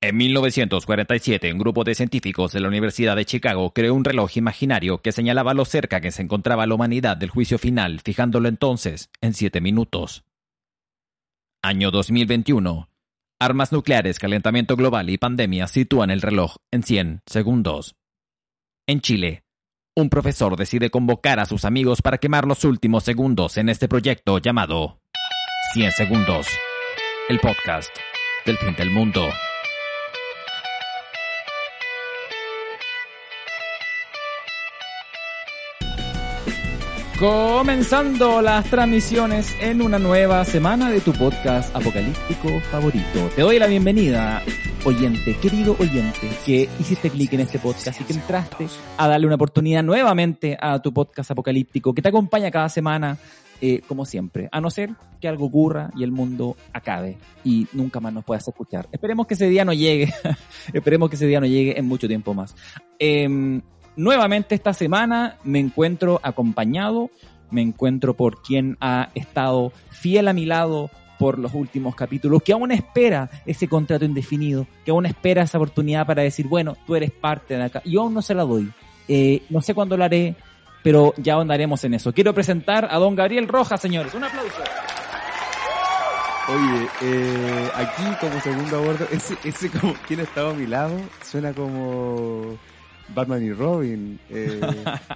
En 1947, un grupo de científicos de la Universidad de Chicago creó un reloj imaginario que señalaba lo cerca que se encontraba la humanidad del juicio final, fijándolo entonces en 7 minutos. Año 2021. Armas nucleares, calentamiento global y pandemia sitúan el reloj en 100 segundos. En Chile, un profesor decide convocar a sus amigos para quemar los últimos segundos en este proyecto llamado 100 segundos, el podcast del fin del mundo. Comenzando las transmisiones en una nueva semana de tu podcast apocalíptico favorito. Te doy la bienvenida, oyente, querido oyente, que hiciste clic en este podcast y que entraste a darle una oportunidad nuevamente a tu podcast apocalíptico que te acompaña cada semana, eh, como siempre. A no ser que algo ocurra y el mundo acabe y nunca más nos puedas escuchar. Esperemos que ese día no llegue. Esperemos que ese día no llegue en mucho tiempo más. Eh, nuevamente esta semana me encuentro acompañado, me encuentro por quien ha estado fiel a mi lado por los últimos capítulos, que aún espera ese contrato indefinido, que aún espera esa oportunidad para decir, bueno, tú eres parte de acá. Yo aún no se la doy. Eh, no sé cuándo lo haré, pero ya andaremos en eso. Quiero presentar a don Gabriel Rojas, señores. Un aplauso. Oye, eh, aquí como segundo a bordo, ese, ese como, ¿quién estaba a mi lado? Suena como Batman y Robin, eh,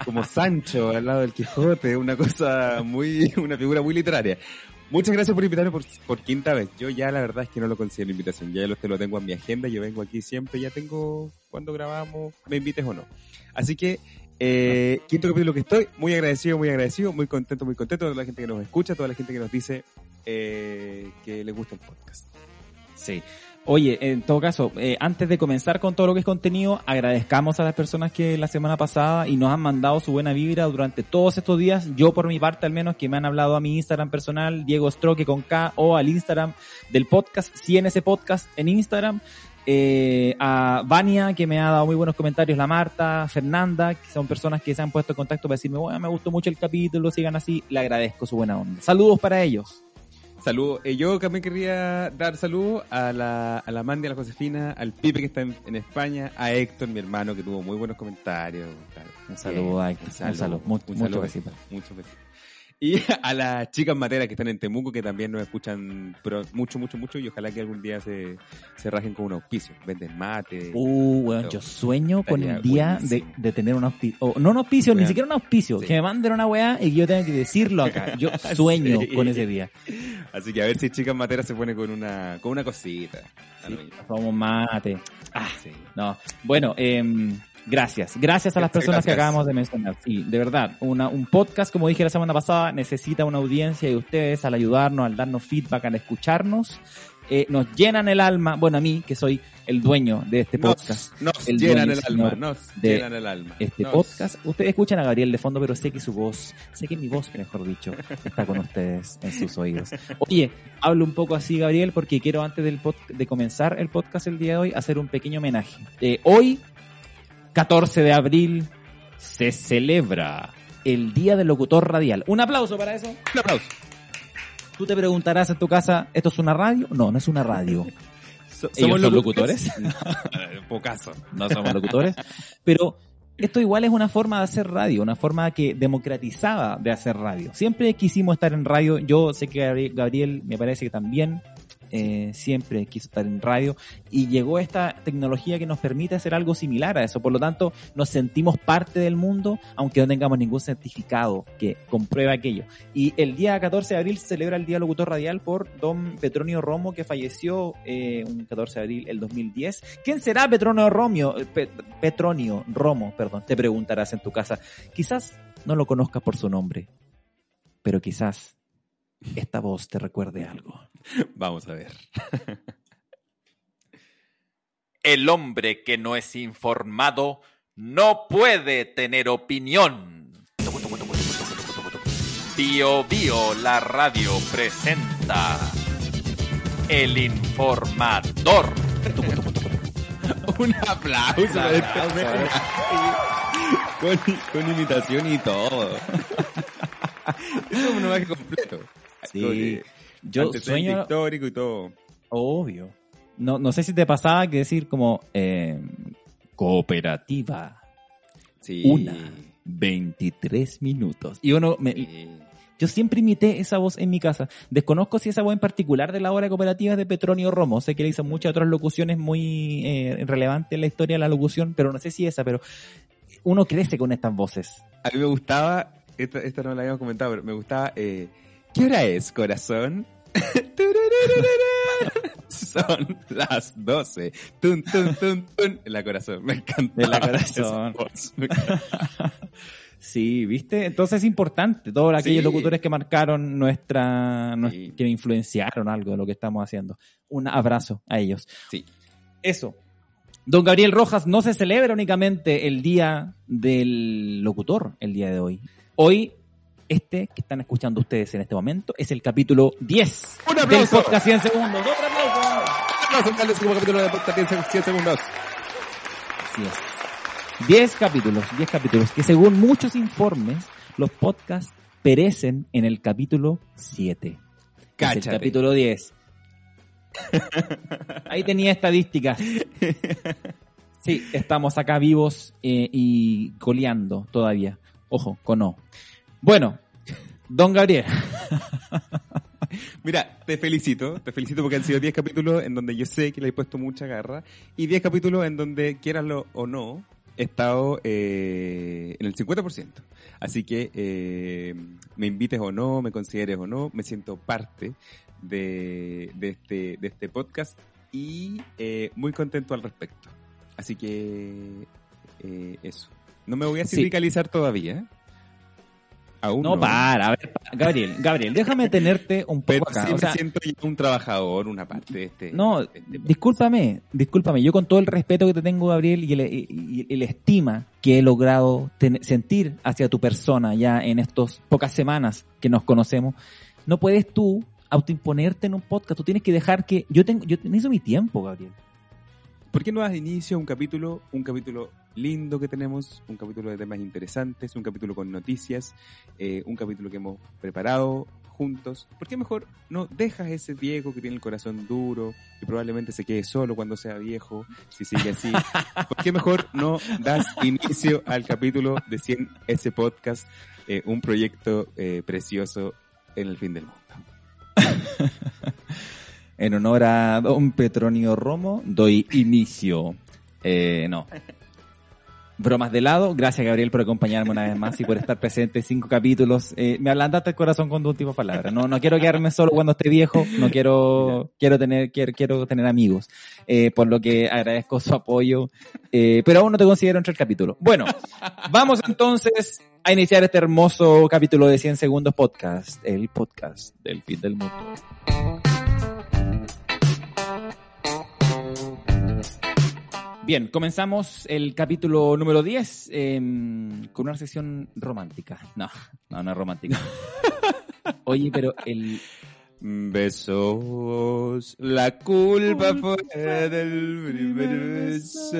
como Sancho al lado del Quijote, una cosa muy, una figura muy literaria. Muchas gracias por invitarme por, por quinta vez. Yo ya la verdad es que no lo considero invitación, ya lo, te lo tengo en mi agenda, yo vengo aquí siempre, ya tengo cuando grabamos, me invites o no. Así que, eh, quinto capítulo que estoy, muy agradecido, muy agradecido, muy contento, muy contento toda la gente que nos escucha, toda la gente que nos dice eh, que le gusta el podcast. Sí. Oye, en todo caso, eh, antes de comenzar con todo lo que es contenido, agradezcamos a las personas que la semana pasada y nos han mandado su buena vibra durante todos estos días. Yo por mi parte al menos, que me han hablado a mi Instagram personal, Diego Stroke con K, o al Instagram del podcast, ese podcast en Instagram. Eh, a Vania, que me ha dado muy buenos comentarios, la Marta, Fernanda, que son personas que se han puesto en contacto para decirme, bueno, me gustó mucho el capítulo, sigan así, le agradezco su buena onda. Saludos para ellos. Saludos. Eh, yo también querría dar saludos a la, a la Mandy, a la Josefina, al Pipe que está en, en España, a Héctor, mi hermano, que tuvo muy buenos comentarios. Un saludo, Bien, Héctor. Un saludo. Mucho- un mucho saludo, besito. Muchos besitos. Y a las chicas materas que están en Temuco, que también nos escuchan pero mucho, mucho, mucho, y ojalá que algún día se, se rajen con un auspicio. Venden mate. Uh, weón, yo sueño con el día de, de tener un auspicio. o no un auspicio, ni siquiera un auspicio. Sí. Que me manden una weá y que yo tenga que decirlo acá. Yo sueño Sí. con ese día. Así que a ver si chicas materas se pone con una, con una cosita. Sí, mate. Ah, Sí. no. Bueno, em, gracias. Gracias a las Gracias, personas que gracias. acabamos de mencionar. Sí, de verdad. Una, un podcast, como dije la semana pasada, necesita una audiencia y ustedes al ayudarnos, al darnos feedback, al escucharnos, eh, nos llenan el alma. Bueno, a mí, que soy el dueño de este podcast. Nos, nos El llenan dueño, el alma, nos de llenan el alma. este Nos- podcast. Ustedes escuchan a Gabriel de fondo, pero sé que su voz, sé que mi voz, mejor dicho, está con ustedes en sus oídos. Oye, hablo un poco así, Gabriel, porque quiero antes del pod- de comenzar el podcast el día de hoy hacer un pequeño homenaje. Eh, hoy, 14 de abril, se celebra el Día del Locutor Radial. Un aplauso para eso. Un aplauso. Tú te preguntarás en tu casa, ¿esto es una radio? No, no es una radio. So- ¿Ellos son locutores? Pocaso. no somos locutores, pero esto igual es una forma de hacer radio, una forma que democratizaba de hacer radio. Siempre quisimos estar en radio, yo sé que Gabri- Gabriel me parece que también eh, siempre quiso estar en radio y llegó esta tecnología que nos permite hacer algo similar a eso. Por lo tanto, nos sentimos parte del mundo, aunque no tengamos ningún certificado que compruebe aquello. Y el día 14 de abril se celebra el Día Locutor Radial por don Petronio Romo, que falleció eh, un 14 de abril del 2010. ¿Quién será Petronio Romio? Eh, Pe- Petronio Romo, perdón, te preguntarás en tu casa. Quizás no lo conozcas por su nombre, pero quizás esta voz te recuerde algo. Vamos a ver. El hombre que no es informado no puede tener opinión. Bio Bio, la radio presenta El Informador. Un aplauso. Un aplauso. con, con imitación y todo. es un homenaje completo. Sí. Yo sueño, histórico y todo. obvio. No, no sé si te pasaba que decir como eh, cooperativa, Sí. una, 23 minutos. Y uno, me- Sí. yo siempre imité esa voz en mi casa. Desconozco si esa voz en particular de la hora cooperativa es de Petronio Romo. Sé que le hizo muchas otras locuciones muy eh, relevantes en la historia de la locución, pero no sé si esa, pero uno crece con estas voces. A mí me gustaba, esta, esta no la habíamos comentado, pero me gustaba, eh, ¿qué hora es, corazón? Son las 12. Tun, tun, tun, tun. En la corazón, me encanta. De la corazón. Sí, ¿viste? Entonces es importante, todos aquellos Sí. locutores que marcaron nuestra, nues- Sí. que influenciaron algo de lo que estamos haciendo. Un abrazo a ellos. Sí. Eso. Don Gabriel Rojas, no se celebra únicamente el Día del Locutor el día de hoy. Hoy, este que están escuchando ustedes en este momento, es el capítulo 10 ¡Un del aplauso! podcast 100 segundos. ¡Otro aplauso! Capítulo de podcast 10 segundos. Así es. 10 capítulos, 10 capítulos, que según muchos informes, los podcasts perecen en el capítulo 7. Es el Cáchate. capítulo 10. Ahí tenía estadísticas. Sí, estamos acá vivos eh, y coleando todavía. Ojo, con no. Bueno, don Gabriel. Mira, te felicito, te felicito porque han sido 10 capítulos en donde yo sé que le he puesto mucha garra y 10 capítulos en donde, quieraslo o no, he estado eh, en el 50%. Así que eh, me invites o no, me consideres o no, me siento parte de, de, este, de este podcast y eh, muy contento al respecto. Así que eh, eso. No me voy a Sí. sindicalizar todavía. Aún No, no. para, a ver, Gabriel, Gabriel, déjame tenerte un Pero poco acá. sí O sea, me siento ya un trabajador, una parte de este. No, este- discúlpame, discúlpame. Yo con todo el respeto que te tengo, Gabriel, y el, y- y el estima que he logrado ten- sentir hacia tu persona ya en estas pocas semanas que nos conocemos, no puedes tú autoimponerte en un podcast. Tú tienes que dejar que... Yo tengo yo necesito mi tiempo, Gabriel. ¿Por qué no das inicio a un capítulo, un capítulo lindo que tenemos, un capítulo de temas interesantes, un capítulo con noticias, eh, un capítulo que hemos preparado juntos? ¿Por qué mejor no dejas ese Diego que tiene el corazón duro y probablemente se quede solo cuando sea viejo, si sigue así? ¿Por qué mejor no das inicio al capítulo de 100 ese podcast, eh, un proyecto eh, precioso en el fin del mundo? En honor a don Petronio Romo, doy inicio. Eh, no. Bromas de lado, gracias Gabriel por acompañarme una vez más y por estar presente en cinco capítulos. Eh, me ablandaste el corazón con tu última palabra. No, no quiero quedarme solo cuando esté viejo, no quiero, quiero tener, quiero, quiero tener amigos. Eh, por lo que agradezco su apoyo. Eh, pero aún no te considero entre el capítulo. Bueno, vamos entonces a iniciar este hermoso capítulo de 100 segundos podcast, el podcast del fin del mundo. Bien, comenzamos el capítulo número 10 eh, con una sesión romántica. No, no, no es romántica. Oye, pero el... Besos, la culpa fue del primer beso.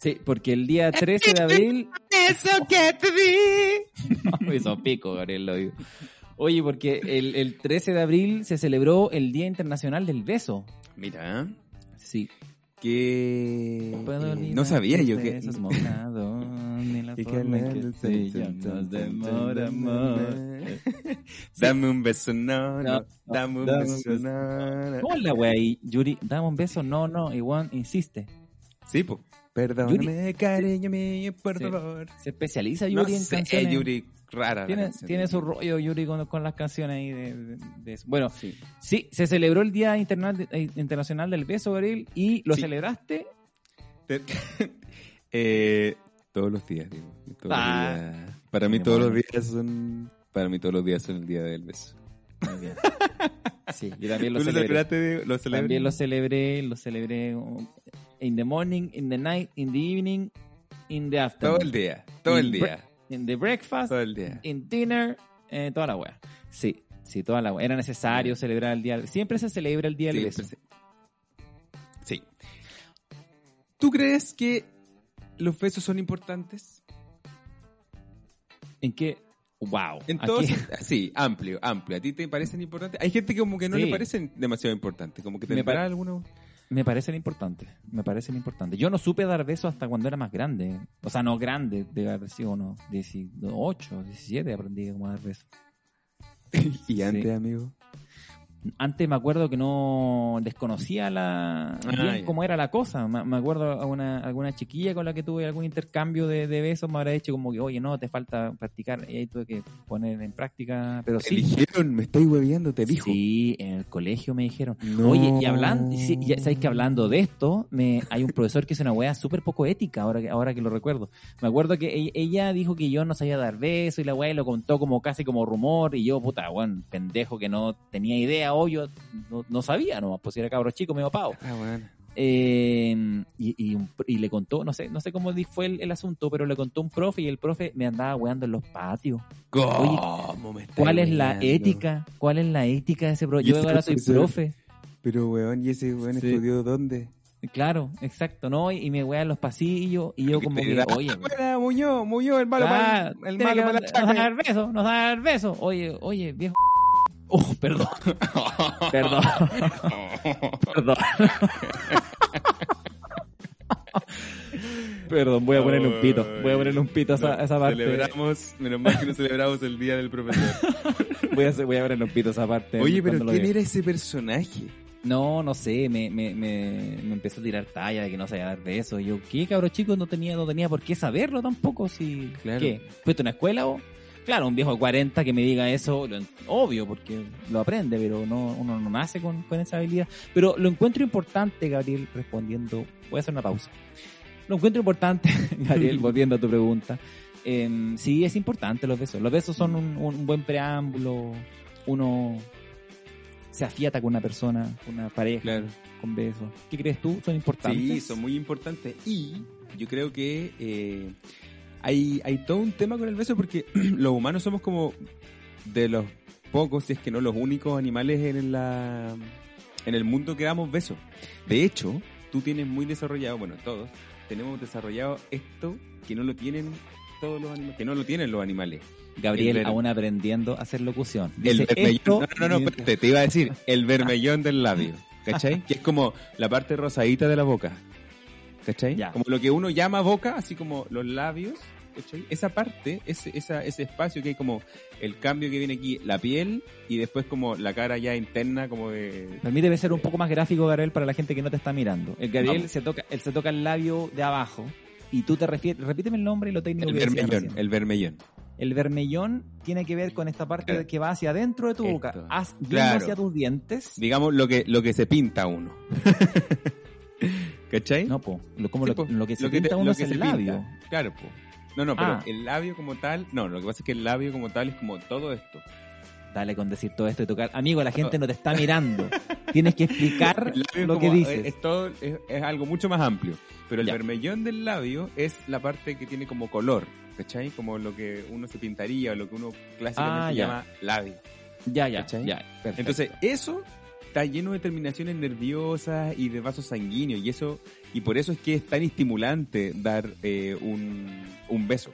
Sí, porque el día 13 de abril... Eso que te vi. No, hizo pico, Gabriel, lo digo. Oye, porque el, el 13 de abril se celebró el Día Internacional del Beso. Mira, Sí. Que eh, olvidar no sabía yo que ni la Y que forma se llamas de amor. Dame un beso, no, No, no, dame un dame beso, no, no. ¿Cómo la wea ahí? Yuri, dame un beso, no, no, Juan insiste. Sí, pues. Perdóname, cariño mío, por Sí. favor. Se especializa No Yuri en sé, canciones. Yuri, rara. Tiene, tiene su rollo Yuri con, con las canciones ahí de, de- de eso. Bueno, Sí. sí, se celebró el Día Interna- eh, Internacional del Beso, Gabriel, y lo Sí. celebraste. Te- eh, todos los días, digo. Todos los Ah. días. Para mí todos los días son. Para mí todos los días son el día del beso. Muy bien. Sí, yo también lo ¿Tú lo celebré. celebraste? de- ¿Lo? También celebré, lo celebré um, in the morning, in the night, in the evening, in the afternoon. Todo el día. Todo el día. In the breakfast, Todo el día. in dinner, eh, toda la wea. Sí, sí, toda la wea. Era necesario celebrar el día. Siempre se celebra el día del beso. pues, Sí. ¿Tú crees que los besos son importantes? ¿En qué? Wow. En aquí- todos, sí, amplio, amplio. ¿A ti te parecen importantes? Hay gente que como que no Sí. le parecen demasiado importantes, como que Me tendrá pa- alguno. Me parecen importantes, me parecen importantes. Yo no supe dar besos hasta cuando era más grande. O sea, no grande, de haber sido unos 18, 17 aprendí cómo dar besos. Y Sí. antes, amigo. Antes me acuerdo que no desconocía la Ah, bien cómo era la cosa. Me, me acuerdo a una, alguna chiquilla con la que tuve algún intercambio de, de besos me habrá dicho como que, oye, no, te falta practicar. Y ahí tuve que poner en práctica. Pero Te sí, dijeron, me estoy hueviando, te dijo. Sí, en el colegio me dijeron. No. Oye, y hablando, y sí, ya sabéis que hablando de esto, me, hay un profesor que es una wea súper poco ética, ahora que, ahora que lo recuerdo. Me acuerdo que ella, ella dijo que yo no sabía dar besos y la wea lo contó como casi como rumor y yo, puta, weón, pendejo que no tenía idea, obvio, no, no sabía nomás, pues era cabro chico, medio pavo. Ah, bueno. Eh, y, y, un- y le contó, no sé, no sé cómo fue el, el asunto, pero le contó un profe y el profe me andaba weando en los patios. ¿Cómo me ¿Cuál es la ética? ¿Cuál es la ética de ese profe? Yo ahora soy profe. Pero, weón, ¿y ese weón Sí. estudió dónde? Claro, exacto, ¿no? Y me wean los pasillos y yo como que, da- oye, Buena, Muñoz, Muñoz, el malo, ah, para el tiene malo para la nos va a chaca. dar beso, nos va a dar beso. Oye, oye, viejo. Oh, perdón, perdón, perdón. Perdón, voy a ponerle un pito, voy a ponerle un pito a esa, a esa parte. Celebramos, menos mal que no celebramos el día del profesor. Voy a, voy a ponerle un pito a esa parte. Oye, pero ¿quién era ese personaje? No, no sé, me, me, me, me empezó a tirar talla de que no sabía dar besos. Y yo, ¿qué cabro chico? No tenía, no tenía por qué saberlo tampoco. Si, Claro. ¿Qué? ¿Fuiste a una escuela o? Claro, un viejo de 40 que me diga eso, lo obvio, porque lo aprende, pero no, uno no nace con, con esa habilidad. Pero lo encuentro importante, Gabriel, respondiendo. Voy a hacer una pausa. Lo encuentro importante, Gabriel, volviendo a tu pregunta. Em, sí, es importante los besos. Los besos son un, un buen preámbulo. Uno se afiata con una persona, con una pareja, Claro. con besos. ¿Qué crees tú? ¿Son importantes? Sí, son muy importantes. Y yo creo que eh, hay, hay todo un tema con el beso porque los humanos somos como de los pocos, si es que no los únicos animales en, la, en el mundo que damos besos. De hecho, tú tienes muy desarrollado, bueno, todos, tenemos desarrollado esto que no lo tienen todos los animales, que no lo tienen los animales. Gabriel El ver- aún aprendiendo a hacer locución. El Dice, vermellón. esto- No, no, no, espérate, te iba a decir, el vermellón del labio. ¿Cachai? Que es como la parte rosadita de la boca. ¿Cachai? Ya. Como lo que uno llama boca, así como los labios. ¿Cachai? Esa parte, ese, esa, ese espacio que hay como el cambio que viene aquí, la piel y después como la cara ya interna, como de. Permíteme ser un poco más gráfico, Gabriel, para la gente que no te está mirando. El Gabriel Vamos. se toca, él se toca el labio de abajo y tú te refieres, repíteme el nombre y lo técnico El que vermellón, el vermellón. El vermellón tiene que ver con esta parte Claro. que va hacia adentro de tu Esto. boca, haz- viendo Claro. hacia tus dientes. Digamos lo que, lo que se pinta uno. ¿Cachai? No, po, lo, como Sí, lo, po. lo que se te- pinta uno lo es que el se pinta. labio. Claro, po. No, no, pero Ah. el labio como tal, no, lo que pasa es que el labio como tal es como todo esto. Dale con decir todo esto y tocar. Amigo, la gente no te está mirando. Tienes que explicar El lo que dices. Es, todo, es, es algo mucho más amplio. Pero el Ya. vermellón del labio es la parte que tiene como color, ¿cachai? Como lo que uno se pintaría o lo que uno clásicamente Ah, llama labio. Ya, ya, ¿Cachai? ya. Perfecto. Entonces, eso está lleno de terminaciones nerviosas y de vasos sanguíneos y eso y por eso es que es tan estimulante dar eh, un, un beso,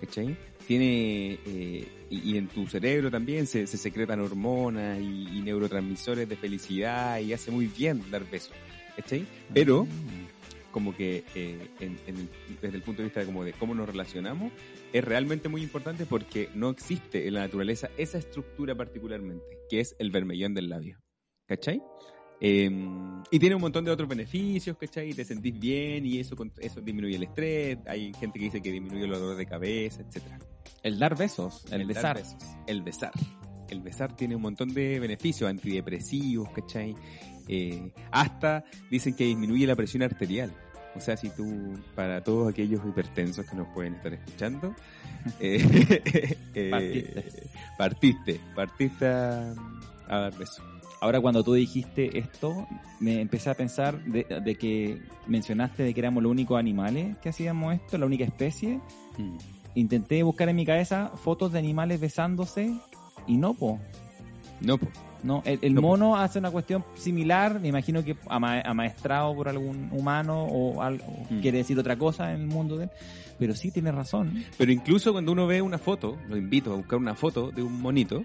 ¿cachai? Tiene eh, y, y en tu cerebro también se, se secretan hormonas y, y neurotransmisores de felicidad y hace muy bien dar besos, ¿cachai? Pero como que eh, en- en el- desde el punto de vista de, como de cómo nos relacionamos, es realmente muy importante porque no existe en la naturaleza esa estructura particularmente, que es el vermellón del labio. ¿Cachai? Eh, y tiene un montón de otros beneficios, ¿cachai? Te sentís bien y eso, eso disminuye el estrés. Hay gente que dice que disminuye el dolor de cabeza, etcétera. el dar besos, el, besar. besos. El besar. El besar tiene un montón de beneficios antidepresivos, ¿cachai? Eh, hasta dicen que disminuye la presión arterial. O sea, si tú, para todos aquellos hipertensos que nos pueden estar escuchando, eh, eh, Partiste. partiste, partiste a, a dar beso. Ahora cuando tú dijiste esto, me empecé a pensar de, de que mencionaste de que éramos los únicos animales que hacíamos esto, la única especie. Intenté buscar en mi cabeza fotos de animales besándose y no, po. No, po. No, el, el No, po. mono hace una cuestión similar, me imagino que ama- amaestrado por algún humano o, algo, Mm. quiere decir otra cosa en el mundo de él. Pero sí tiene razón. Pero incluso cuando uno ve una foto, lo invito a buscar una foto de un monito,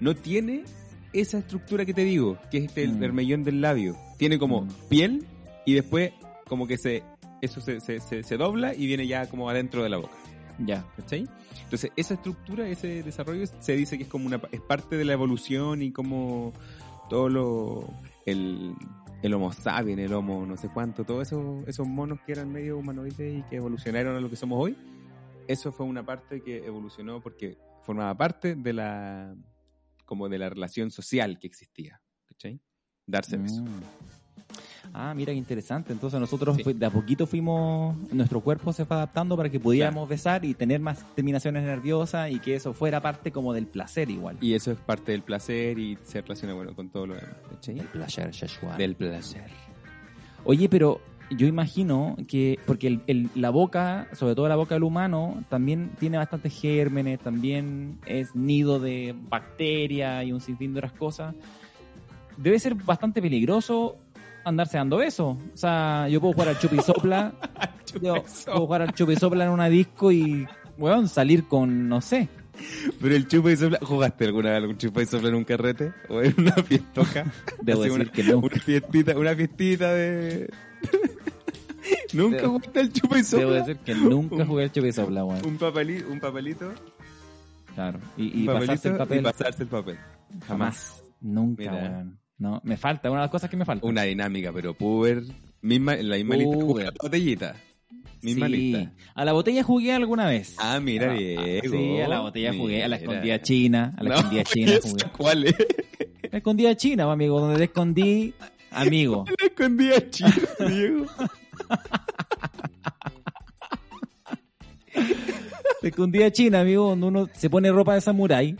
no tiene esa estructura que te digo, que es este el Mm. vermellón del labio. Tiene como Mm. piel y después como que se eso se, se, se, se dobla y viene ya como adentro de la boca. Ya. ¿Cachai? Entonces, esa estructura, ese desarrollo, se dice que es como una es parte de la evolución y como todo lo el, el homo sapiens, el homo no sé cuánto, todos esos, esos monos que eran medio humanoides y que evolucionaron a lo que somos hoy, eso fue una parte que evolucionó porque formaba parte de la como de la relación social que existía. ¿Cachai? Darse besos. Mm. Ah, mira qué interesante. Entonces nosotros Sí. de a poquito fuimos, nuestro cuerpo se fue adaptando para que pudiéramos besar y tener más terminaciones nerviosas y que eso fuera parte como del placer igual. Y eso es parte del placer y se relaciona bueno con todo lo demás. ¿cachai? el placer sexual. Del placer. Oye, pero yo imagino que, porque el- el- la boca, sobre todo la boca del humano, también tiene bastantes gérmenes, también es nido de bacterias y un sinfín de otras cosas. Debe ser bastante peligroso andarse dando besos. O sea, yo puedo jugar al chupisopla, yo puedo jugar al chupisopla en una disco y, weón, salir con, no sé. Pero el chupa y sopla, ¿jugaste alguna vez algún chupa y sopla en un carrete? ¿O en una fiestoca? Debo decir una, que no. Una fiestita, una fiestita de... ¿Nunca Debo- jugaste el chupa y sopla? Debo decir que nunca Un- jugué al chupisopla, weón. Un papelito, un papelito, Claro. Y, y pasarse el papel. y pasarse el papel. Jamás. Nunca, Mira. weón. No, me falta, una de las cosas que me falta. Una dinámica, pero puber, misma, la misma lista, jugar la botellita. Misma Sí. lista. A la botella jugué alguna vez. Ah, mira, Diego. Sí, a la botella jugué, a la escondida china, a la No, escondida china ¿y jugué. ¿Cuál es? La escondida china, amigo, donde te escondí, amigo. La escondida china, Diego. La escondida china, amigo, donde uno se pone ropa de samurái.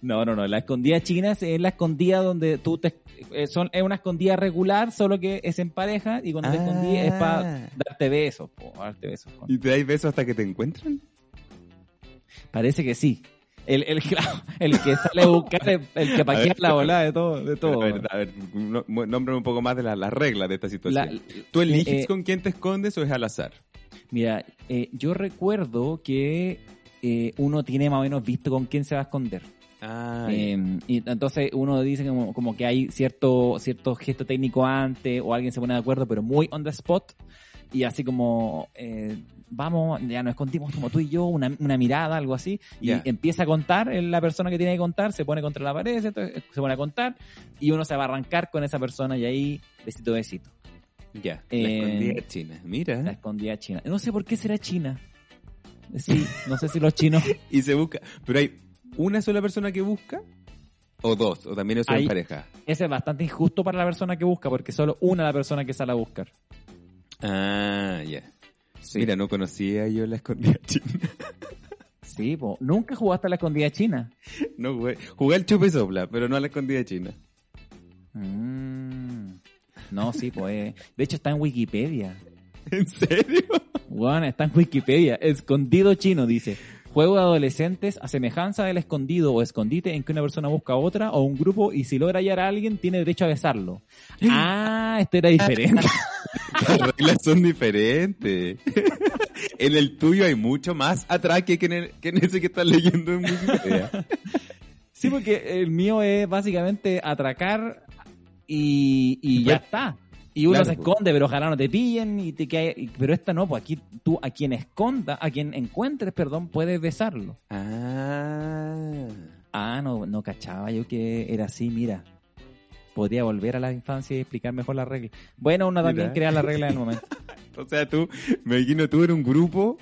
No, no, no, la escondida china es- la escondida donde tú te... eh, Son, es una escondida regular, solo que es en pareja y cuando te escondí es para Ah. darte besos, po, darte besos. con- ¿Y te dais besos hasta que te encuentran? Parece que sí. El, el, el que sale a buscar, el, el que paquea la volada de todo. De todo. A ver, a ver, no- nómbrame un poco más de la- las reglas de esta situación. La- ¿Tú eliges eh, con quién te escondes o es al azar? Mira, eh, yo recuerdo que eh, uno tiene más o menos visto con quién se va a esconder. Ah, Eh, y entonces uno dice como, como que hay cierto, cierto gesto técnico antes o alguien se pone de acuerdo, pero muy on the spot. Y así como, eh, vamos, ya nos escondimos como tú y yo, una, una mirada, algo así. Y empieza a contar, eh, la persona que tiene que contar se pone contra la pared, entonces se pone a contar y uno se va a arrancar con esa persona y ahí, besito, besito. ya. La eh, escondida china. La Mira. escondida china. No sé por qué será china. Sí, no sé si los chinos... Y se busca. Pero hay una sola persona que busca o dos. O también eso en pareja. Ese es bastante injusto para la persona que busca, porque solo una es la persona que sale a buscar. Ah, ya. Sí. Mira, no conocía yo la escondida china. Sí, po. nunca jugaste a la escondida china. No jugué. Jugué al chupa y sopla, pero no a la escondida china. Mm. No, sí, pues. De hecho, está en Wikipedia. ¿En serio? Bueno, está en Wikipedia. Escondido chino, dice. Juego de adolescentes a semejanza del escondido o escondite en que una persona busca a otra o un grupo y si logra hallar a alguien tiene derecho a besarlo. Ah, este era diferente. Las reglas son diferentes. en el tuyo hay mucho más atraque que en, el- que en ese que estás leyendo en Wikipedia. Sí, porque el mío es básicamente atracar y, y ya está. Y uno Claro, se pues. esconde, pero ojalá no te pillen. Y te pero esta no, pues aquí tú a quien esconda, a quien encuentres, perdón, puedes besarlo. Ah. Ah, no, no cachaba yo que era así, mira. Podría volver a la infancia y explicar mejor la regla. Bueno, uno también crea la regla en el momento. O sea, tú, me imagino tú en un grupo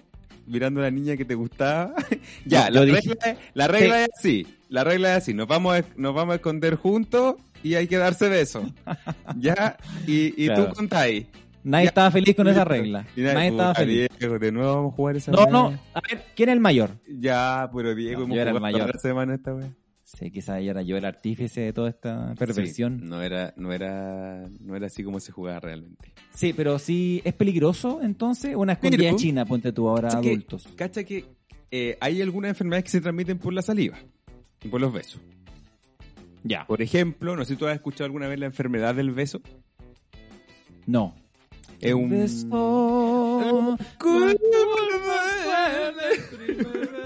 mirando a la niña que te gustaba. ya, No, la, regla, la regla es así. La regla es así, nos vamos a, nos vamos a esconder juntos y hay que darse besos. ¿Ya? Y, y Claro. tú contáis. Nadie Ya. estaba feliz con esa regla. Nadie estaba feliz. Diego, de nuevo vamos a jugar esa No, weá. no. A ver, ¿quién es el mayor? Ya, pero Diego, No, hemos yo era el jugado mayor. semana esta weá. Sí, quizás era yo el artífice de toda esta perversión. Sí, no era, no era, no era así como se jugaba realmente. Sí, pero sí, ¿es peligroso entonces? Una escondida china, ponte tú ahora, Cacha que- adultos. Cacha que eh, hay algunas enfermedades que se transmiten por la saliva y por los besos. Ya. Por ejemplo, no sé si tú has escuchado alguna vez la enfermedad del beso. No. Es un... Beso.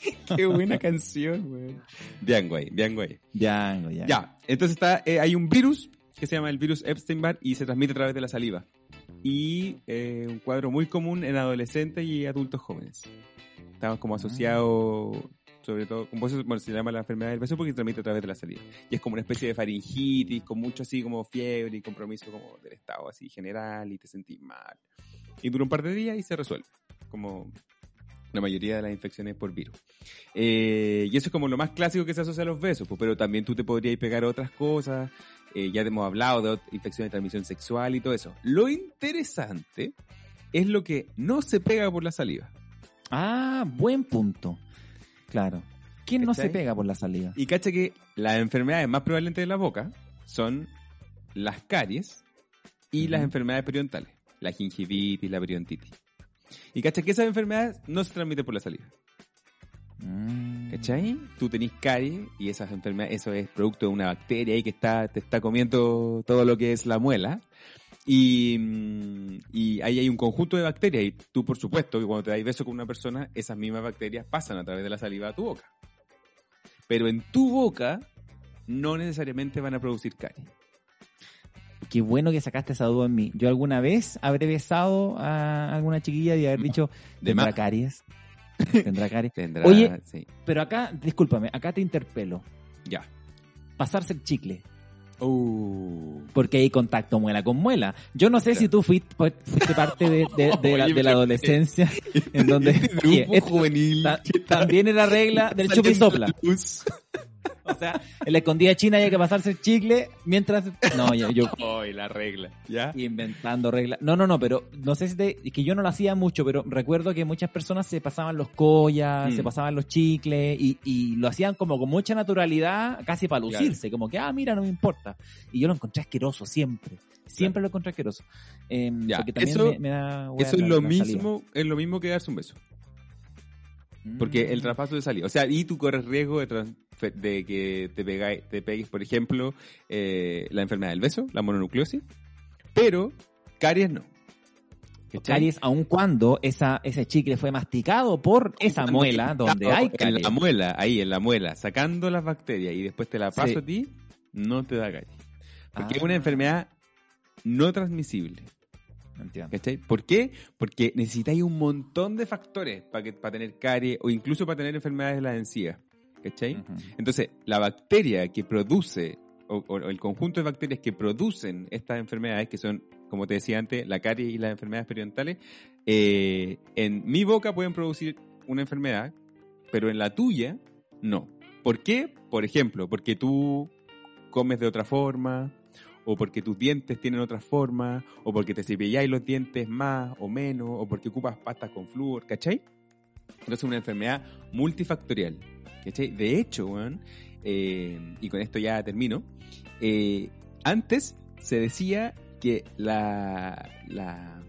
Qué buena canción, güey. Bien, güey, bien, güey. Ya, ya. Ya, entonces está, eh, hay un virus que se llama el virus Epstein-Barr y se transmite a través de la saliva. Y eh, un cuadro muy común en adolescentes y adultos jóvenes. Estamos como asociados, sobre todo, como eso, bueno, se llama la enfermedad del beso porque se transmite a través de la saliva. Y es como una especie de faringitis, con mucho así como fiebre y compromiso como del estado así general y te sentís mal. Y dura un par de días y se resuelve, como la mayoría de las infecciones por virus. Eh, y eso es como lo más clásico que se asocia a los besos, pues, pero también tú te podrías pegar otras cosas. eh, ya hemos hablado de infecciones de transmisión sexual y todo eso. Lo interesante es lo que no se pega por la saliva. Ah, buen punto. Claro. ¿Quién no se pega por la salida? Y cacha que las enfermedades más prevalentes de la boca son las caries y las enfermedades periodontales, la gingivitis, la periodontitis. Y cacha que esas enfermedades no se transmiten por la saliva. Mm. ¿Cachai? Tú tenés caries y esas enfermedades, eso es producto de una bacteria ahí que está, te está comiendo todo lo que es la muela. Y, mm, y ahí hay un conjunto de bacterias y tú, por supuesto, que cuando te das beso con una persona, esas mismas bacterias pasan a través de la saliva a tu boca. Pero en tu boca no necesariamente van a producir caries. Qué bueno que sacaste esa duda en mí. Yo alguna vez habré besado a alguna chiquilla y haber dicho, De tendrá caries. Tendrá caries. Tendrá, Oye. sí. Pero acá, discúlpame, acá te interpelo. Ya. Pasarse el chicle. Uh. Porque hay contacto muela con muela. Yo no sé si tú fuiste, fuiste parte de, de- de la, de adolescencia en donde Grupo Oye, juvenil. ta- también era regla del chupa y sopla. O sea, en la escondida china hay que pasarse el chicle mientras... No, yo, yo Ay, la regla. ¿Ya? inventando reglas. No, no, no, pero no sé si te, es que yo no lo hacía mucho, pero recuerdo que muchas personas se pasaban los collas, Mm. se pasaban los chicles y, y lo hacían como con mucha naturalidad, casi para lucirse, como que, ah, mira, no me importa. Y yo lo encontré asqueroso siempre. Siempre lo encontré asqueroso. Eh, Ya, porque también eso- me, me da Eso es lo mismo, es lo mismo que darse un beso. Porque Mm. el traspaso de saliva. O sea, y tú corres riesgo de, de que te, pegáis- te pegues, por ejemplo, eh, la enfermedad del beso, la mononucleosis. Pero caries no. ¿Cachai? Caries, aun cuando esa, ese chicle fue masticado por esa muela donde hay En caries. la muela, ahí, en la muela, sacando las bacterias y después te la paso Sí. a ti, no te da caries. Porque es Ah. una enfermedad no transmisible. Entiendo. ¿Cachai? ¿Por qué? Porque necesitáis un montón de factores para que para tener caries o incluso para tener enfermedades de las encías. ¿Cachai? Ujú. Entonces, la bacteria que produce, o, o el conjunto de bacterias que producen estas enfermedades, que son, como te decía antes, la caries y las enfermedades periodontales, eh, en mi boca pueden producir una enfermedad, pero en la tuya, no. ¿Por qué? Por ejemplo, porque tú comes de otra forma, o porque tus dientes tienen otra forma, o porque te cepilláis los dientes más o menos, o porque ocupas pastas con flúor, ¿cachai? Entonces es una enfermedad multifactorial, ¿cachai? De hecho, weón, eh, y con esto ya termino, eh, antes se decía que la, la-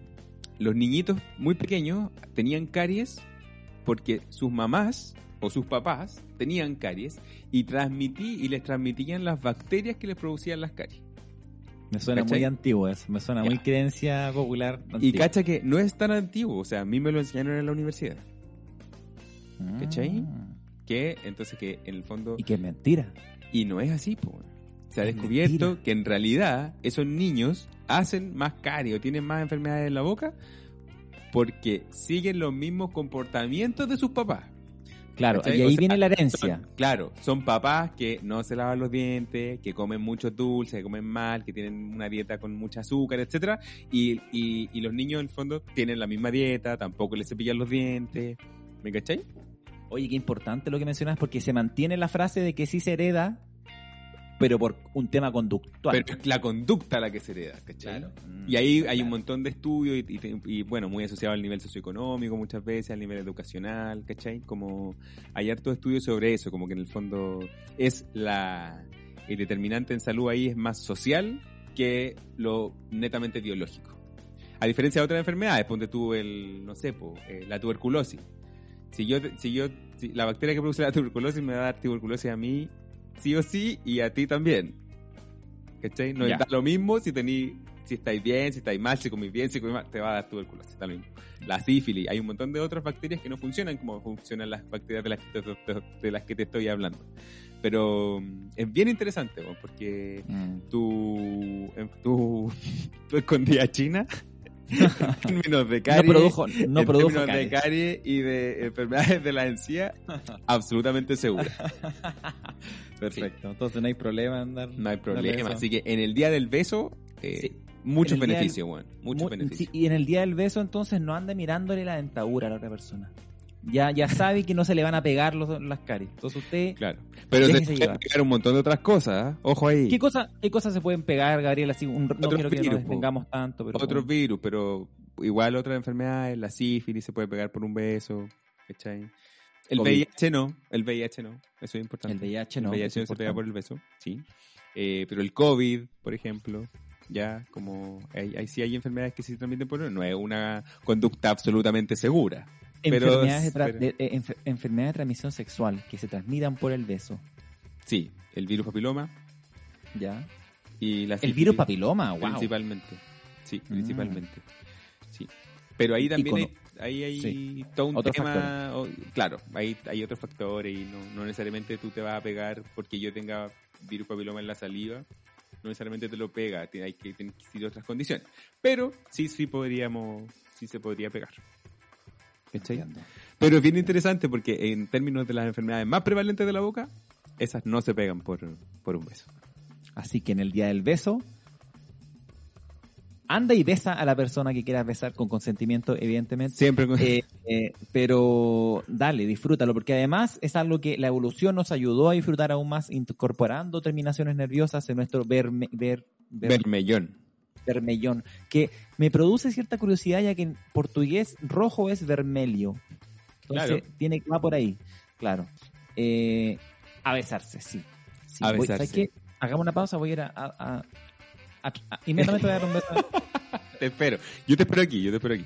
los niñitos muy pequeños tenían caries porque sus mamás o sus papás tenían caries y transmití y les transmitían las bacterias que les producían las caries. Me suena ¿Cachai? muy antiguo eso, me suena Ya. muy creencia popular. Y cacha que no es tan antiguo, o sea, a mí me lo enseñaron en la universidad. ¿cachai? Entonces que en el fondo Y que es mentira. y no es así, po. Se ha Es descubierto mentira. que en realidad esos niños hacen más caries o tienen más enfermedades en la boca porque siguen los mismos comportamientos de sus papás. Claro, ¿Cachai? y O ahí sea, viene la herencia. Son- claro, son papás que no se lavan los dientes, que comen muchos dulces, que comen mal, que tienen una dieta con mucha azúcar, etcétera, y, y, y los niños en el fondo tienen la misma dieta, tampoco les cepillan los dientes, ¿me cachai? Oye, qué importante lo que mencionas porque se mantiene la frase de que sí se hereda, pero por un tema conductual. Pero es la conducta la que se hereda, ¿cachai? Claro. Mm, Y ahí hay un montón de estudios y, y- y, bueno, muy asociado al nivel socioeconómico muchas veces, al nivel educacional, ¿cachai? Como hay hartos estudios sobre eso, como que en el fondo es la... El determinante en salud ahí es más social que lo netamente biológico. A diferencia de otras enfermedades, ponte tú el, no sé, po, eh, la tuberculosis. Si yo, si yo, si la bacteria que produce la tuberculosis me va a dar tuberculosis a mí, sí o sí, y a ti también. ¿Cachai? No da lo mismo si tení, si estáis bien, si estáis mal, si comís bien, si comís mal, te va a dar tuberculosis, da lo mismo. La sífilis, hay un montón de otras bacterias que no funcionan como funcionan las bacterias de las que te, de- las que te estoy hablando. Pero mm, es bien interesante, porque Mm. tu, tu escondida china, en términos de caries, no produjo, no en produjo términos de caries. y de enfermedades de la encía, absolutamente segura. Perfecto. Entonces no hay problema en andar. No hay problema. Así que en el día del beso, eh, Sí. muchos del- beneficios. Muchos Mu- beneficios. sí, y en el día del beso, entonces no ande mirándole la dentadura a la otra persona. Ya, ya sabe que no se le van a pegar los, las caries. Entonces usted. Claro. Pero se pueden llevar. pegar un montón de otras cosas, ¿ah? Ojo ahí. ¿Qué cosas qué cosas se pueden pegar, Gabriel? Así, un- no quiero que virus, nos po. detengamos tanto, pero. Otros virus, pero igual otras enfermedades, la sífilis se puede pegar por un beso, ¿cachai? El COVID. VIH no, el VIH no, eso es importante. El VIH no. el VIH no se pega por el beso, sí. Eh, pero el COVID, por ejemplo, ya como hay, hay- sí hay enfermedades que se transmiten por no es una conducta absolutamente segura. Pero- Enfermedades, de, tra- pero- de- eh, enfer- enfermedades de transmisión sexual que se transmitan por el beso. Sí, el virus papiloma ¿Ya? y la El virus papiloma, wow. principalmente. Sí, Mm. principalmente. Sí. Pero ahí también hay, ahí hay Sí. todo un Otros tema. o- claro, hay, hay otros factores y no, no necesariamente tú te vas a pegar porque yo tenga virus papiloma en la saliva. No necesariamente te lo pega, hay que tener otras condiciones. Pero sí, sí podríamos, sí se podría pegar. Pero es bien interesante porque en términos de las enfermedades más prevalentes de la boca, esas no se pegan por, por un beso. Así que en el día del beso, anda y besa a la persona que quieras besar con consentimiento, evidentemente. Siempre con... Eh, eh, pero dale, disfrútalo, porque además es algo que la evolución nos ayudó a disfrutar aún más, incorporando terminaciones nerviosas en nuestro verme, ver, ver- Bermellón. vermellón, que me produce cierta curiosidad ya que en portugués rojo es vermelho. Entonces Claro. tiene va por ahí, claro. Eh, a besarse, sí. Sí, A voy- besarse. ¿sabes qué? Hagamos una pausa, voy a ir a... a- a- a- a- inmediatamente voy a dar un beso. Te espero. Yo te espero aquí, yo te espero aquí.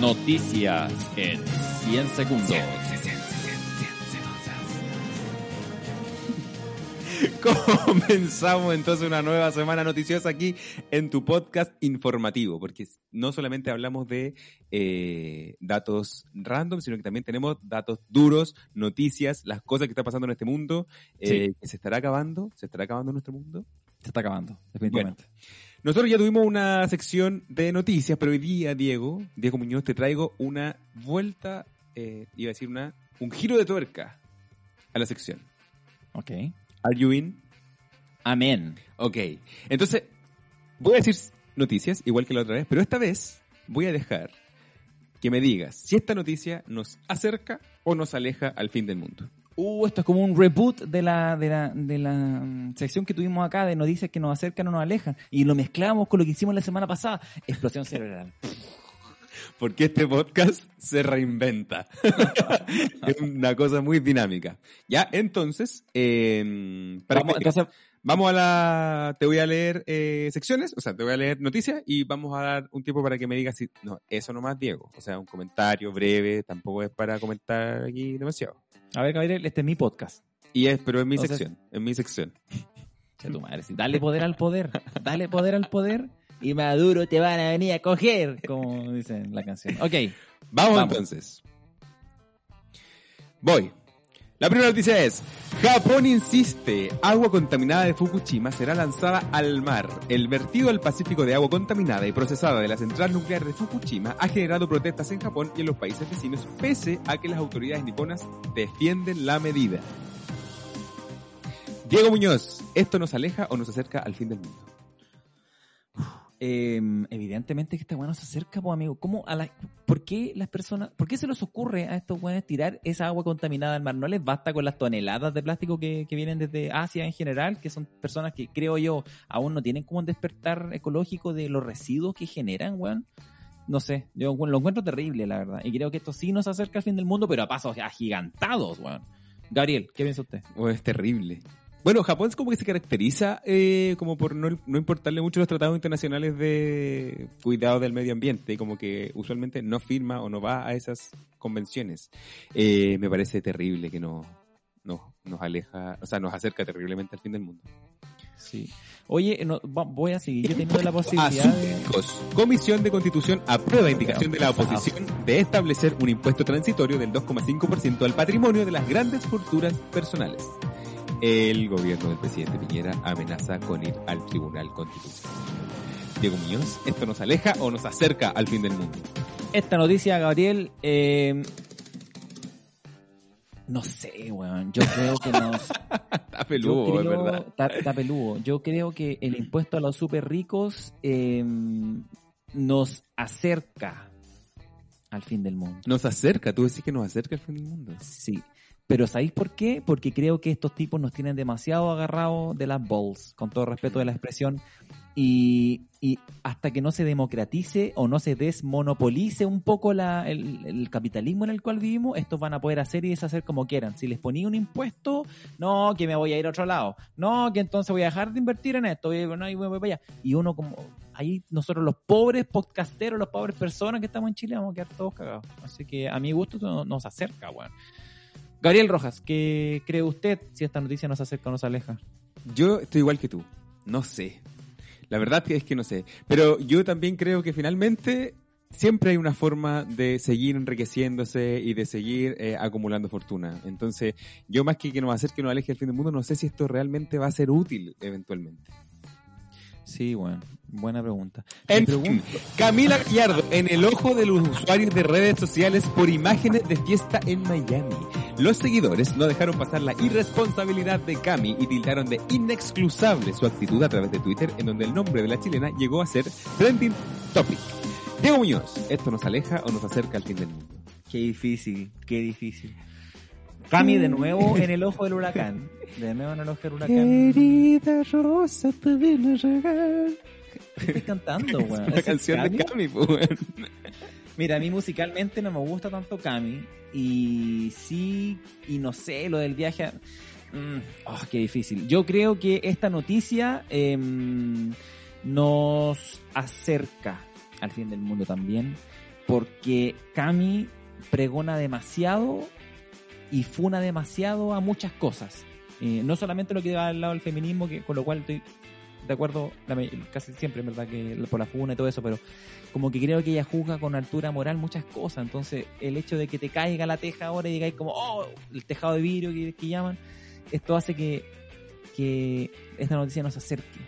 Noticias en 100 segundos. Comenzamos entonces una nueva semana noticiosa aquí en tu podcast informativo, porque no solamente hablamos de eh, datos random, sino que también tenemos datos duros, noticias, las cosas que están pasando en este mundo, eh, que se estará acabando, se estará acabando nuestro mundo. Se está acabando, definitivamente. Nosotros ya tuvimos una sección de noticias, pero hoy día, Diego, Diego Muñoz, te traigo una vuelta, eh, iba a decir una, un giro de tuerca a la sección. Ok. Are you in? Amén. Ok. Entonces, voy a decir noticias, igual que la otra vez, pero esta vez voy a dejar que me digas si esta noticia nos acerca o nos aleja al fin del mundo. Uh, esto es como un reboot de la, de la, de la mm, sección que tuvimos acá de noticias que nos acercan o nos alejan. Y lo mezclamos con lo que hicimos la semana pasada. Explosión cerebral. Porque este podcast se reinventa. es una cosa muy dinámica. Ya, entonces, eh, para Vamos, que- entonces, Vamos a la. Te voy a leer eh, secciones, o sea, te voy a leer noticias y vamos a dar un tiempo para que me digas si. No, eso nomás, Diego. O sea, un comentario breve, tampoco es para comentar aquí demasiado. a ver, Gabriel, este es mi podcast. Y es, pero es mi Entonces- sección, es mi sección. Tu madre, sí. Dale poder al poder. Dale poder al poder. Y Maduro te van a venir a coger, como dice en la canción. Ok. Vamos, Vamos. entonces. Voy. La primera noticia es, Japón insiste, agua contaminada de Fukushima será lanzada al mar. El vertido al Pacífico de agua contaminada y procesada de la central nuclear de Fukushima ha generado protestas en Japón y en los países vecinos, pese a que las autoridades niponas defienden la medida. Diego Muñoz, ¿esto nos aleja o nos acerca al fin del mundo? Eh, evidentemente que esta weá no se acerca, pues amigo. ¿Cómo a la, ¿Por qué las personas, por qué se les ocurre a estos weones tirar esa agua contaminada al mar? ¿No les basta con las toneladas de plástico que, que vienen desde Asia en general? Que son personas que creo yo aún no tienen como un despertar ecológico de los residuos que generan, weón. No sé, yo lo encuentro terrible, la verdad. Y creo que esto sí nos acerca al fin del mundo, pero a pasos agigantados, weón. Gabriel, ¿qué piensa usted? Oh, es terrible. Bueno, Japón es como que se caracteriza eh, como por no, no importarle mucho los tratados internacionales de cuidado del medio ambiente, como que usualmente no firma o no va a esas convenciones. Eh, me parece terrible que no, no, nos aleja, o sea, nos acerca terriblemente al fin del mundo. Sí. Oye, no, voy a seguir teniendo la posibilidad de... Comisión de Constitución aprueba indicación de la oposición de establecer un impuesto transitorio del 2,5% al patrimonio de las grandes fortunas personales. El gobierno del presidente Piñera amenaza con ir al Tribunal Constitucional. Diego Muñoz, ¿esto nos aleja o nos acerca al fin del mundo? Esta noticia, Gabriel, eh, no sé, weón. Yo creo que nos... Está peludo, es creo- verdad. Está, está peludo. Yo creo que el impuesto a los super ricos eh, nos acerca al fin del mundo. Nos acerca, tú decís que nos acerca al fin del mundo. Sí. Pero ¿sabéis por qué? Porque creo que estos tipos nos tienen demasiado agarrados de las balls, con todo respeto de la expresión, y, y hasta que no se democratice o no se desmonopolice un poco la, el, capitalismo en el cual vivimos, estos van a poder hacer y deshacer como quieran. Si les ponía un impuesto, no, que me voy a ir a otro lado, no, que entonces voy a dejar de invertir en esto, voy, no, y voy, voy para allá. Y uno como, ahí nosotros los pobres podcasteros, los pobres personas que estamos en Chile, vamos a quedar todos cagados. Así que a mi gusto no- nos acerca, weón. Gabriel Rojas, ¿qué cree usted si esta noticia nos acerca o nos aleja? Yo estoy igual que tú. No sé. La verdad es que no sé. Pero yo también creo que finalmente siempre hay una forma de seguir enriqueciéndose y de seguir eh, acumulando fortuna. Entonces, yo más que que nos acerque o nos aleje al fin del mundo, no sé si esto realmente va a ser útil eventualmente. Sí, bueno, buena pregunta. En pregunto- Camila Gallardo en el ojo de los usuarios de redes sociales por imágenes de fiesta en Miami. Los seguidores no dejaron pasar la irresponsabilidad de Cami y tildaron de inexcusable su actitud a través de Twitter en donde el nombre de la chilena llegó a ser trending topic. Diego Muñoz, ¿esto nos aleja o nos acerca al fin del mundo? Qué difícil, qué difícil. Cami de nuevo en el ojo del huracán. De nuevo en el ojo del huracán. Querida Rosa, te vine a regalar. ¿Qué estoy cantando, weón? ¿Es canción de Cami, pues, weón. Mira, a mí musicalmente no me gusta tanto Cami. Y sí, y no sé, lo del viaje. a- Mm, oh, qué difícil. Yo creo que esta noticia em, nos acerca al fin del mundo también. Porque Cami pregona demasiado y funa demasiado a muchas cosas. Eh, no solamente lo que va al lado del feminismo, que con lo cual estoy de acuerdo casi siempre, verdad, que por la funa y todo eso, pero como que creo que ella juzga con altura moral muchas cosas. Entonces, el hecho de que te caiga la teja ahora y digáis como, oh, el tejado de vidrio que, que llaman, esto hace que, que esta noticia nos acerque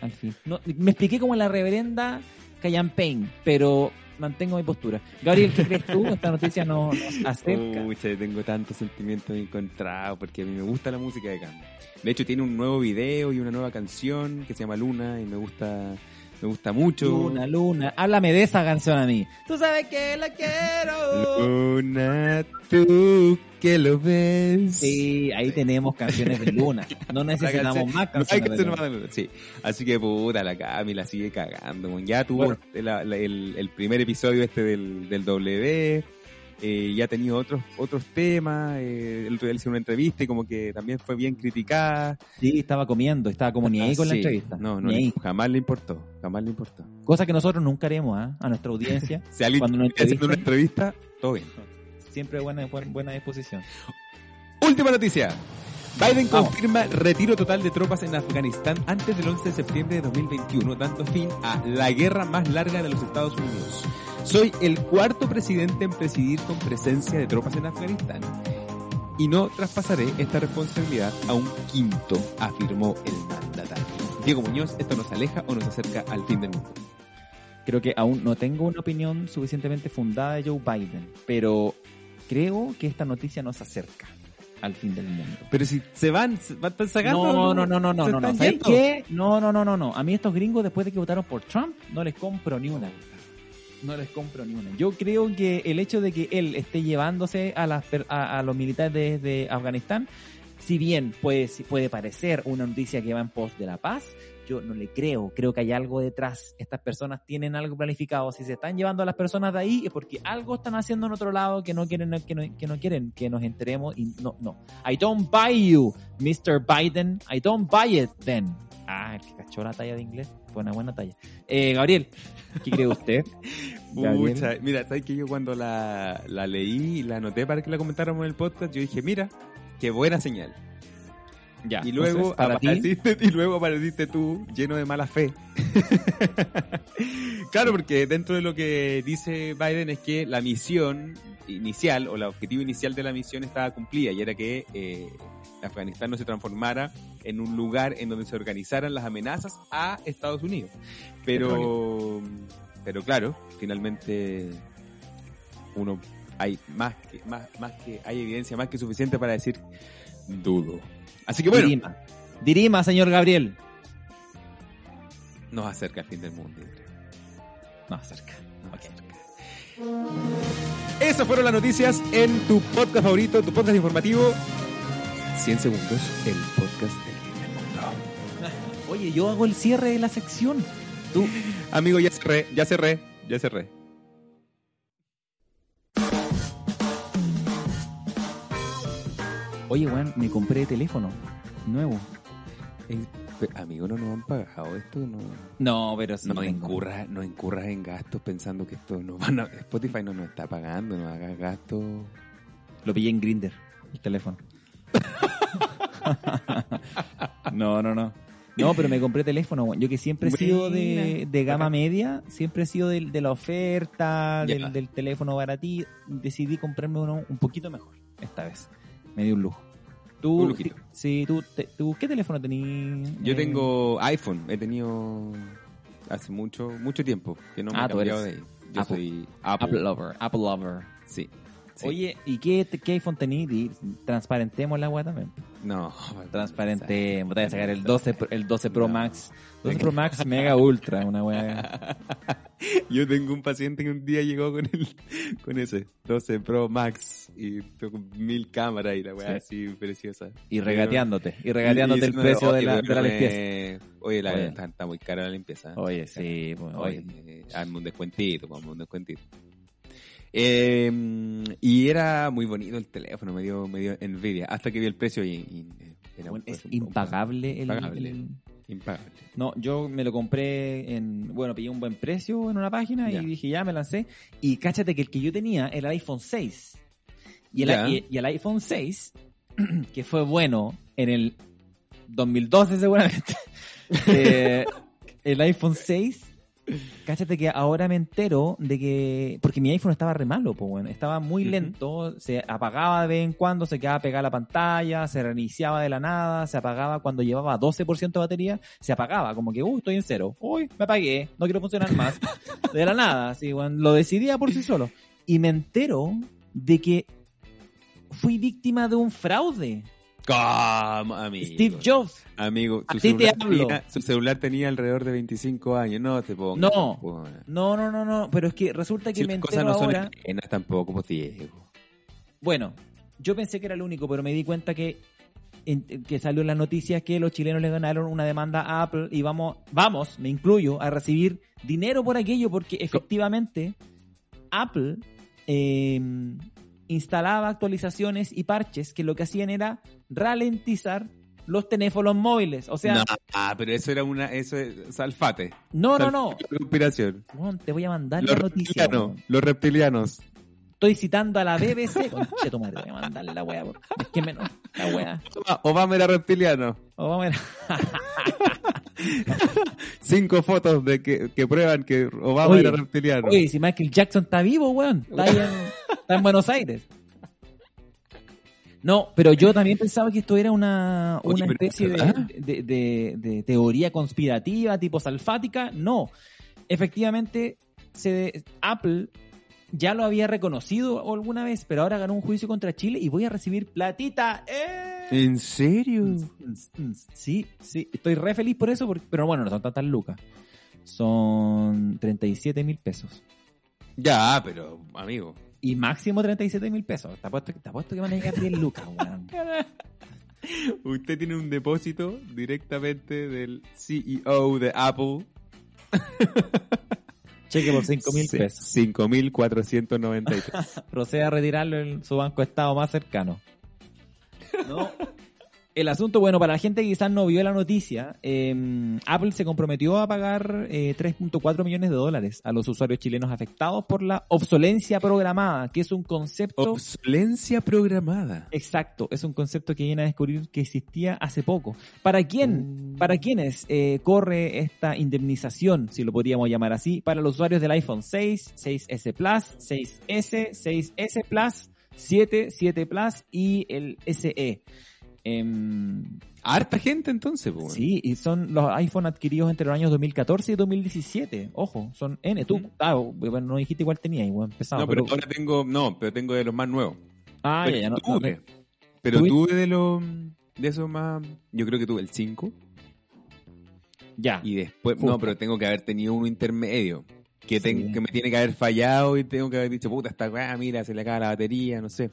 al fin. No, me expliqué como la reverenda Callahan Payne, pero mantengo mi postura. Gabriel, ¿qué crees tú? Esta noticia nos, acerca. Pucha, yo tengo tantos sentimientos encontrados porque a mí me gusta la música de Cami. De hecho, tiene un nuevo video y una nueva canción que se llama Luna y me gusta, me gusta mucho. Luna, Luna, háblame de esa canción a mí. Tú sabes que la quiero. Luna, tú que lo ves. Sí, ahí tenemos canciones de Luna. No necesitamos más canciones de Luna. Sí, así que puta, la Cami la sigue cagando. Ya tuvo Bueno. el, el primer episodio este del, del W, eh, ya ha tenido otros otros temas, eh, el otro día le hicieron una entrevista y como que también fue bien criticada. Sí, estaba comiendo, estaba como ni ahí con la entrevista. No, no, Ni ahí. jamás le importó, jamás le importó. Cosa que nosotros nunca haremos ¿ah? a nuestra audiencia. Si alguien Cuando nos hacer una entrevista, todo bien. Siempre buena, buena, buena disposición. Última noticia. Biden Vamos. confirma retiro total de tropas en Afganistán antes del 11 de septiembre de 2021, dando fin a la guerra más larga de los Estados Unidos. Soy el cuarto presidente en presidir con presencia de tropas en Afganistán. Y no traspasaré esta responsabilidad a un quinto, afirmó el mandatario. Diego Muñoz, ¿esto nos aleja o nos acerca al fin del mundo? Creo que aún no tengo una opinión suficientemente fundada de Joe Biden, pero creo que esta noticia nos acerca al fin del mundo. Pero si se van, se van sacando. No, no, no, no, no, no, no. ¿Sabes qué? No, no, no, no, no. A mí estos gringos, después de que votaron por Trump, no les compro ni una. No les compro ni una. Yo creo que el hecho de que él esté llevándose a, las, a, a los militares de, Afganistán, si bien puede, puede parecer una noticia que va en pos de la paz, yo no le creo. Creo que hay algo detrás. Estas personas tienen algo planificado. Si se están llevando a las personas de ahí es porque algo están haciendo en otro lado que no quieren que no, que no quieren que nos enteremos y no no. I don't buy you, Mr. Biden. I don't buy it then. Ah, el que cachó la talla de inglés. Fue una buena talla. Eh, Gabriel, ¿qué cree usted? Pucha, mira, sabes que yo cuando la, la leí y la anoté para que la comentáramos en el podcast, yo dije, mira, qué buena señal. Ya, y luego entonces, para ti, apareciste, y luego apareciste tú lleno de mala fe. claro, porque dentro de lo que dice Biden es que la misión inicial o el objetivo inicial de la misión estaba cumplida y era que eh, Afganistán no se transformara en un lugar en donde se organizaran las amenazas a Estados Unidos. Pero, pero claro, finalmente uno hay más que más, más que hay evidencia más que suficiente para decir dudo. Así que bueno, Dirima. Dirima, señor Gabriel. Nos acerca el fin del mundo. yo creo. No, cerca. Nos acerca. Esas fueron las noticias en tu podcast favorito, tu podcast informativo. 100 segundos, el podcast del fin del mundo. Oye, yo hago el cierre de la sección. Tú, Amigo, ya cerré, ya cerré, ya cerré. oye, weón, me compré teléfono nuevo. Eh, pe- amigo, no nos han pagado esto, no. No, pero sí No incurras, no incurras en gastos pensando que esto no van a, Spotify no nos está pagando, no hagas gastos. Lo pillé en Grinder, el teléfono. no, no, no. No, pero me compré teléfono. Yo que siempre he sido de, de gama media, siempre he sido de, de la oferta, del, del teléfono baratí. Decidí comprarme uno un poquito mejor esta vez. Me dio un lujo. Tú, ti- sí, tú, te- tú, ¿qué teléfono tenías? Yo tengo iPhone, he tenido hace mucho, mucho tiempo que no me Ah, he cambiado de ahí. Yo Apple. soy Apple. Apple Lover, Apple Lover. Sí. sí. Oye, ¿y qué, qué iPhone tenías? Transparentemos la weá también. No. Transparentemos. Voy a sacar el 12, Pro- el 12 Pro No. Max. 12 Pro Max Mega Ultra, una weá. Yo tengo un paciente que un día llegó con el, con ese 12 Pro Max y con mil cámaras y la weá así preciosa. Y regateándote. Y regateándote Y- y el precio de "Oye, la, de limpieza. Oye, la Oye. Está, está muy cara la limpieza. Oye, sí, pues, Oye, oye. eh, hazme un descuentito, hazme un descuentito. Eh, y era muy bonito el teléfono, me dio, me dio envidia. Hasta que vi el precio y, y, era Bueno, un- es un- impagable el, impagable. el- impagable. No, yo me lo compré en... Bueno, pillé un buen precio en una página Ya. y dije, ya, me lancé. Y cáchate que el que yo tenía era el iPhone 6. Y el, Ya. y, y el iPhone 6, que fue bueno en el 2012 seguramente, eh, el iPhone 6, cáchate que ahora me entero de que... Porque mi iPhone estaba re malo, pues bueno, estaba muy lento, se apagaba de vez en cuando, se quedaba pegada la pantalla, se reiniciaba de la nada, se apagaba cuando llevaba 12% de batería, se apagaba, como que, uy, estoy en cero, uy, me apagué, no quiero funcionar más, de la nada, así, bueno, lo decidía por sí solo. Y me entero de que fui víctima de un fraude. ¿Cómo, amigo? Steve Jobs. Amigo, su celular, tenía, su celular tenía alrededor de 25 años. No te pongas. No. No, no, no, no, pero es que resulta que Si me entero no son ahora. ajenas tampoco, pues Diego. Bueno, yo pensé que era el único, pero me di cuenta que que salió en las noticias que los chilenos le ganaron una demanda a Apple y vamos, vamos, me incluyo, a recibir dinero por aquello porque efectivamente Apple eh, instalaba actualizaciones y parches que lo que hacían era ralentizar los teléfonos móviles. O sea, no, ah, pero eso era una, eso es salfate. no, no, no. Conspiración. Te voy a mandar Los la noticia. los reptilianos. Estoy citando a la BBC. Conche tu madre, voy a mandarle la wea. por- Es que menos. La wea. Obama- Obama era reptiliano. O vamos a ver. Cinco fotos de que, que prueban que Obama Oye, era reptiliano. Oye, si Michael Jackson está vivo, weón. Está, ahí en, está en Buenos Aires. No, pero yo también pensaba que esto era una, una especie de, de- de- de teoría conspirativa, tipo salfática. No. Efectivamente, se, Apple ya lo había reconocido alguna vez, pero ahora ganó un juicio contra Chile y voy a recibir platita. ¡Eh! ¿En serio? Sí, sí, estoy re feliz por eso, porque- pero bueno, no son tantas lucas. Son 37 mil pesos. Ya, pero, amigo. Y máximo 37 mil pesos. Te apuesto, te apuesto que van a llegar 10 lucas, weón. Usted tiene un depósito directamente del CEO de Apple. Cheque por 5 mil pesos. 5.493. Proceda a retirarlo en su banco de estado más cercano. No. El asunto, bueno, para la gente que quizás no vio la noticia, eh, Apple se comprometió a pagar eh, 3.4 millones de dólares a los usuarios chilenos afectados por la obsolencia programada, que es un concepto... Obsolencia programada. Exacto, es un concepto que viene a descubrir que existía hace poco. ¿Para quién? Mm. ¿Para quiénes eh, corre esta indemnización, si lo podríamos llamar así? Para los usuarios del iPhone 6, 6S Plus, 6S, 6S Plus, 7, 7 Plus y el SE. Em, Harta gente entonces, pues. Sí, y son los iPhone adquiridos entre los años 2014 y 2017. Ojo, son N. Tú, ah, bueno, no dijiste igual tenía, igual empezamos. No, pero ahora tengo, no, pero tengo de los más nuevos. ah, pero ya, ya, no, tuve. no, pero tuve de los, de esos más, yo creo que tuve el 5 ya. y después, no, pero tengo que haber tenido uno intermedio. Que, ten- Sí. que me tiene que haber fallado y tengo que haber dicho, puta, esta weá, mira, se le acaba la batería, no sé.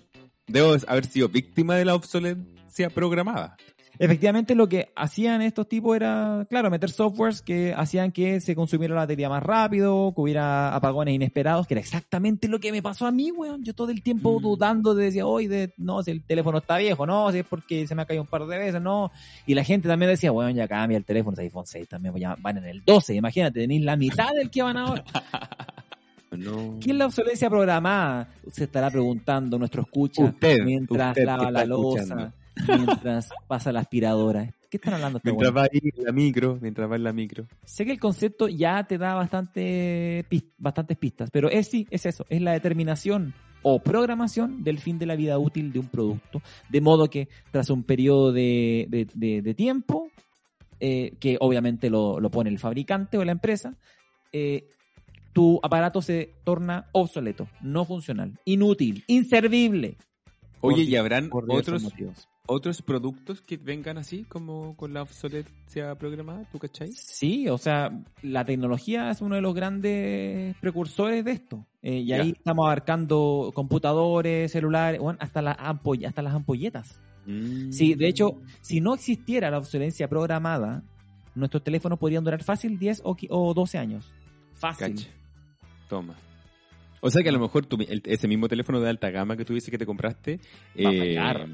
Debo haber sido víctima de la obsolescencia programada. Efectivamente, lo que hacían estos tipos era, claro, meter softwares que hacían que se consumiera la batería más rápido, que hubiera apagones inesperados, que era exactamente lo que me pasó a mí, weón. Yo todo el tiempo Mm. dudando de decía, hoy de, no, si el teléfono está viejo, no, si es porque se me ha caído un par de veces, no. Y la gente también decía, weón, ya cambia el teléfono, es iPhone 6 también, pues ya van en el 12, imagínate, tenéis la mitad del que van ahora. No. ¿Qué es la obsolescencia programada? Se estará preguntando nuestro escucha Usted, mientras usted lava la losa, mientras pasa la aspiradora. ¿Qué están hablando Mientras weones? va ahí la micro, mientras va en la micro. Sé que el concepto ya te da bastante bastantes pistas, pero es sí, es eso, es la determinación o programación del fin de la vida útil de un producto, de modo que tras un periodo de, de- de- de tiempo, eh, que obviamente lo, lo pone el fabricante o la empresa, eh, tu aparato se torna obsoleto, no funcional, inútil, inservible. Oye, Por- ¿y habrán otros, otros productos que vengan así, como con la obsolescencia programada? ¿Tú cachai? Sí, o sea, la tecnología es uno de los grandes precursores de esto. Eh, y Ya. ahí estamos abarcando computadores, celulares, bueno, hasta, las ampoll- hasta las ampolletas. Sí, de hecho, si no existiera la obsolencia programada, nuestros teléfonos podrían durar fácil 10 o, o 12 años. Fácil. Toma. O sea que a lo mejor tu- el- ese mismo teléfono de alta gama que tú dices que te compraste Va a eh, fallar.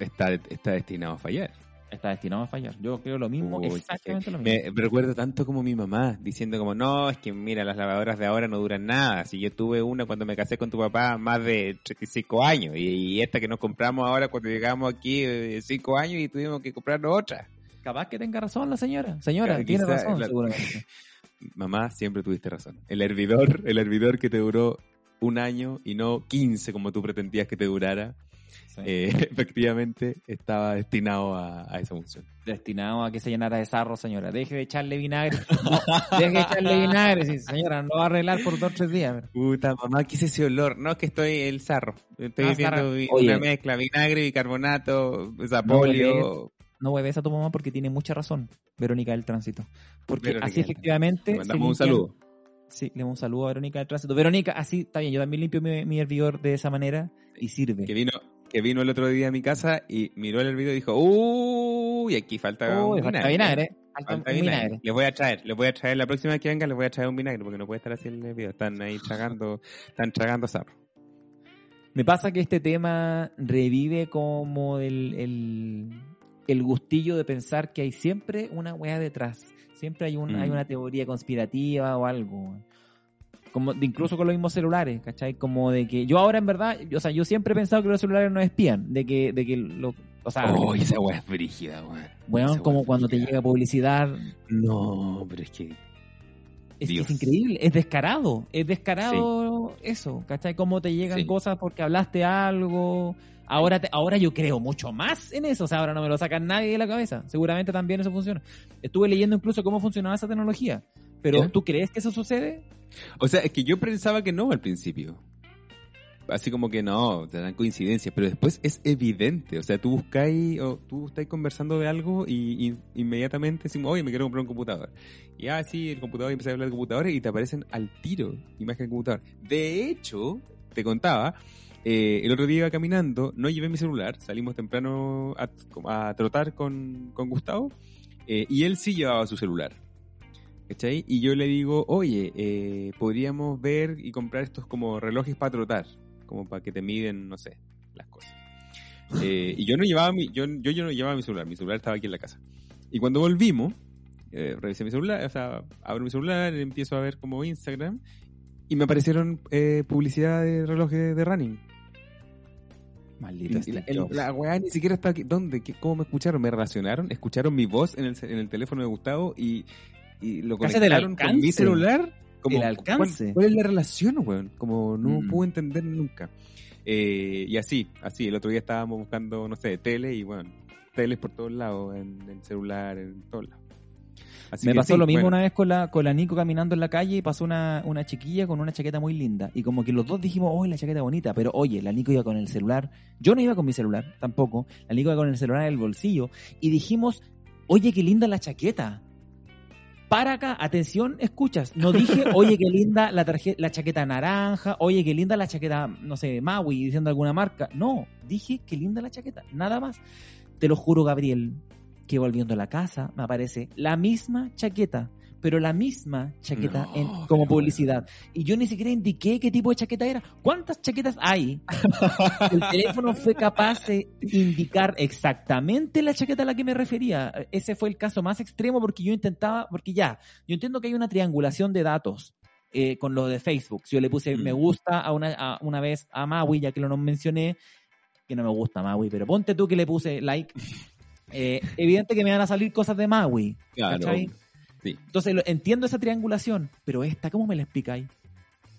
está, está destinado a fallar. Está destinado a fallar. Yo creo lo mismo, Uy, exactamente lo mismo. Me, recuerdo tanto como mi mamá diciendo como, no, es que mira, las lavadoras de ahora no duran nada. Si yo tuve una cuando me casé con tu papá más de 35 años y, y esta que nos compramos ahora cuando llegamos aquí 5 años y tuvimos que comprarnos otra. Capaz que tenga razón la señora. Señora, Claro, tiene razón, la- seguramente. Mamá, siempre tuviste razón. El hervidor, el hervidor que te duró un año y no 15 como tú pretendías que te durara, Sí. eh, efectivamente estaba destinado a, a esa función. destinado a que se llenara de sarro, señora. Deje de echarle vinagre. No, deje de echarle vinagre, sí, señora. No va a arreglar por dos o tres días. Puta, mamá, ¿qué es ese olor? No, es que estoy el sarro. Estoy Ah, haciendo sarro. vi- Oye. una mezcla, vinagre, bicarbonato, zapolio. No hueves a tu mamá porque tiene mucha razón, Verónica del Tránsito. Porque Verónica así efectivamente. Le mandamos un saludo. Sí, le damos un saludo a Verónica del Tránsito. Verónica, así está bien. Yo también limpio mi, mi hervidor de esa manera y sirve. Que vino, que vino el otro día a mi casa y miró el hervidor y dijo, uy, aquí falta Uy, un falta vinagre. Falta Falta un vinagre. vinagre. Les voy a traer, les voy a traer la próxima vez que vengan, les voy a traer un vinagre porque no puede estar así el hervidor. Están ahí tragando, están tragando sarro. Me pasa que este tema revive como el, el, el gustillo de pensar que hay siempre una weá detrás. Siempre hay, un, Mm. hay una teoría conspirativa o algo. Como incluso con los mismos celulares, ¿cachai? Como de que yo ahora en verdad, yo- o sea, yo siempre he pensado que los celulares no espían, de que, de que lo, o sea, Oh, esa weá es brígida, weón. weón, esa como cuando te llega publicidad, No, pero es que. es, que es increíble, es descarado, es descarado eso, ¿cachai? Cómo te llegan Sí. cosas porque hablaste algo. Ahora, te- ahora yo creo mucho más en eso, o sea, ahora no me lo saca nadie de la cabeza. Seguramente también eso funciona. Estuve leyendo incluso cómo funcionaba esa tecnología, pero. ¿tú crees que eso sucede? O sea, es que yo pensaba que no al principio. Así como que no, te dan coincidencias, pero después es evidente. O sea, tú buscáis, o tú estás conversando de algo y, y inmediatamente decimos, oye, me quiero comprar un computador. Y ah, sí, el computador, y empiezas a hablar de computadores y te aparecen al tiro imagen del computador. De hecho, te contaba, eh, el otro día iba caminando, no llevé mi celular, salimos temprano a, a trotar con, con Gustavo, eh, y él sí llevaba su celular. ¿Cachai? Y yo le digo, oye, eh, podríamos ver y comprar estos como relojes para trotar, como para que te miden, no sé, las cosas. Eh, y yo no llevaba mi, yo, yo, yo no llevaba mi celular, mi celular estaba aquí en la casa. Y cuando volvimos, eh, revisé mi celular, o sea, abro mi celular, empiezo a ver como Instagram, y me aparecieron eh, publicidad de relojes de running. Maldito Y la, el- la weá ni siquiera está aquí. ¿Dónde? ¿Qué- ¿Cómo me escucharon? ¿Me relacionaron? ¿Escucharon mi voz en el, en el teléfono de Gustavo y, y lo conectaron con mi celular? El alcance. ¿cuál, cuál es la relación, weón? Como no Mm. pude entender nunca. Eh, y así, así. El otro día estábamos buscando, no sé, tele y bueno, teles por todos lados, en el celular, en todos lados. Así Me pasó sí, lo mismo bueno. una vez con la, con la Nico caminando en la calle y pasó una, una chiquilla con una chaqueta muy linda. Y como que los dos dijimos, oh, la chaqueta bonita. Pero oye, la Nico iba con el celular. Yo no iba con mi celular tampoco. La Nico iba con el celular en el bolsillo. Y dijimos, oye, qué linda la chaqueta. Para acá, atención, escuchas. No dije, oye, qué linda la, la chaqueta naranja, oye, qué linda la chaqueta, no sé, Maui, diciendo alguna marca. No, dije, qué linda la chaqueta, nada más. Te lo juro, Gabriel, que volviendo a la casa me aparece la misma chaqueta, pero la misma chaqueta No, en, como publicidad. Y yo ni siquiera indiqué qué tipo de chaqueta era. ¿Cuántas chaquetas hay? El teléfono fue capaz de indicar exactamente la chaqueta a la que me refería. Ese fue el caso más extremo porque yo intentaba, porque ya, yo entiendo que hay una triangulación de datos. eh, con lo de Facebook, si yo le puse Mm. me gusta a una, a una vez a Maui, ya que lo no mencioné, que no me gusta Maui, pero ponte tú que le puse like, eh, evidente que me van a salir cosas de Maui. Claro. Entonces entiendo esa triangulación, pero esta, ¿cómo me la explicáis?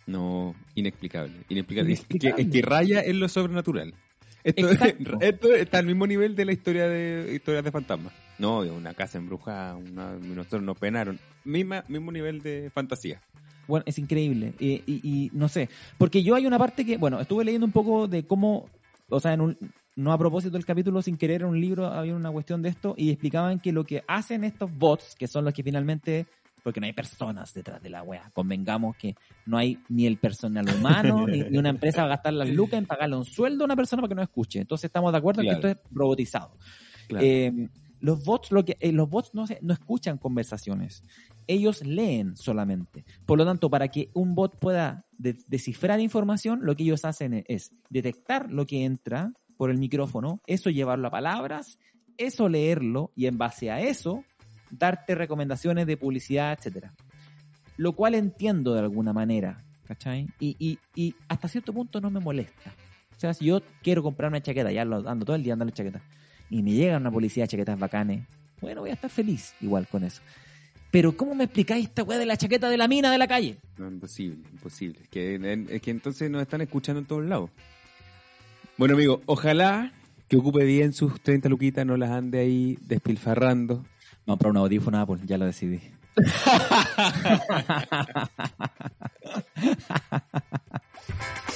No, inexplicable. Inexplicable. Es que, Inexplicable. es que raya en lo sobrenatural. Esto está al mismo nivel de la historia de historias de fantasmas. No, de una casa embrujada, una, nosotros nos penaron. Misma, mismo nivel de fantasía. Bueno, es increíble. Y, y- y no sé, porque yo hay una parte que, bueno, estuve leyendo un poco de cómo, o sea, en un, no a propósito del capítulo, sin querer, en un libro había una cuestión de esto y explicaban que lo que hacen estos bots, que son los que finalmente, porque no hay personas detrás de la wea, convengamos que no hay ni el personal humano, ni, ni una empresa va a gastar las lucas en pagarle un sueldo a una persona para que no escuche. Entonces estamos de acuerdo en que esto es robotizado. Claro. Eh, los bots, lo que, eh, los bots no, se- no escuchan conversaciones, ellos leen solamente. Por lo tanto, para que un bot pueda de- descifrar información, lo que ellos hacen es detectar lo que entra por el micrófono, eso llevarlo a palabras, eso leerlo y en base a eso darte recomendaciones de publicidad, etcétera. Lo cual entiendo de alguna manera, ¿cachai? Y, y, y hasta cierto punto no me molesta. O sea, si yo quiero comprar una chaqueta, ya lo ando todo el día andando chaqueta, y me llega una publicidad de chaquetas bacanes, bueno, voy a estar feliz igual con eso. Pero ¿cómo me explicáis esta weá de la chaqueta de la mina de la calle? No, imposible, imposible. Es que, es que entonces nos están escuchando en todos lados. Bueno, amigo, ojalá que ocupe bien sus 30 luquitas, no las ande ahí despilfarrando. Vamos a comprar un audífono Apple, ya lo decidí.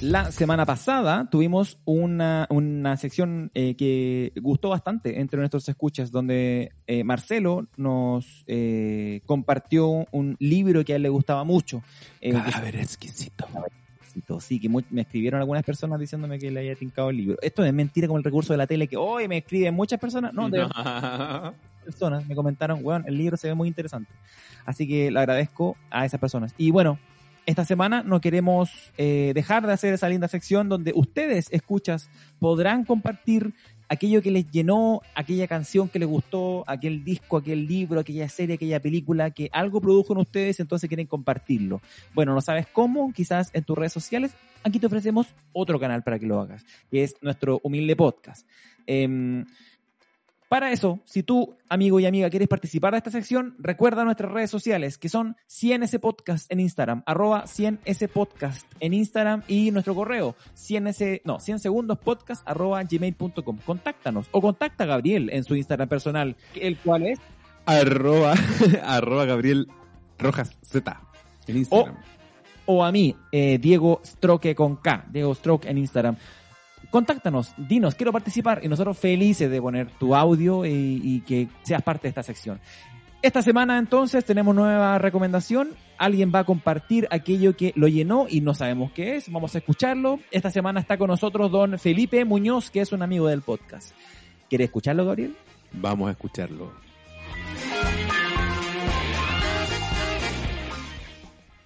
La semana pasada tuvimos una, una sección eh, que gustó bastante entre nuestros escuchas, donde eh, Marcelo nos eh, compartió un libro que a él le gustaba mucho. eh, Cadáver exquisito. Sí, que mu- me escribieron algunas personas diciéndome que le había tincado el libro. Esto es mentira como el recurso de la tele que hoy me escriben muchas personas. No, de verdad, personas me comentaron, weón, el libro se ve muy interesante. Así que le agradezco a esas personas. Y bueno, esta semana no queremos eh, dejar de hacer esa linda sección donde ustedes, escuchas, podrán compartir aquello que les llenó, aquella canción que les gustó, aquel disco, aquel libro, aquella serie, aquella película, que algo produjo en ustedes, entonces quieren compartirlo. Bueno, no sabes cómo, quizás en tus redes sociales, aquí te ofrecemos otro canal para que lo hagas, que es nuestro humilde podcast. Em, para eso, si tú, amigo y amiga, quieres participar de esta sección, recuerda nuestras redes sociales, que son 100S Podcast en Instagram, arroba 100S Podcast en Instagram y nuestro correo, 100S, no, 100 segundos podcast arroba gmail.com. Contáctanos o contacta a Gabriel en su Instagram personal, el cual es arroba, arroba Gabriel Rojas Z en Instagram. o a mí, eh, Diego Stroke con K, Diego Stroke en Instagram. Contáctanos, dinos, quiero participar y nosotros felices de poner tu audio y, y que seas parte de esta sección. Esta semana entonces tenemos nueva recomendación. Alguien va a compartir aquello que lo llenó y no sabemos qué es. Vamos a escucharlo. Esta semana está con nosotros don Felipe Muñoz, que es un amigo del podcast. ¿Quiere escucharlo, Gabriel? Vamos a escucharlo.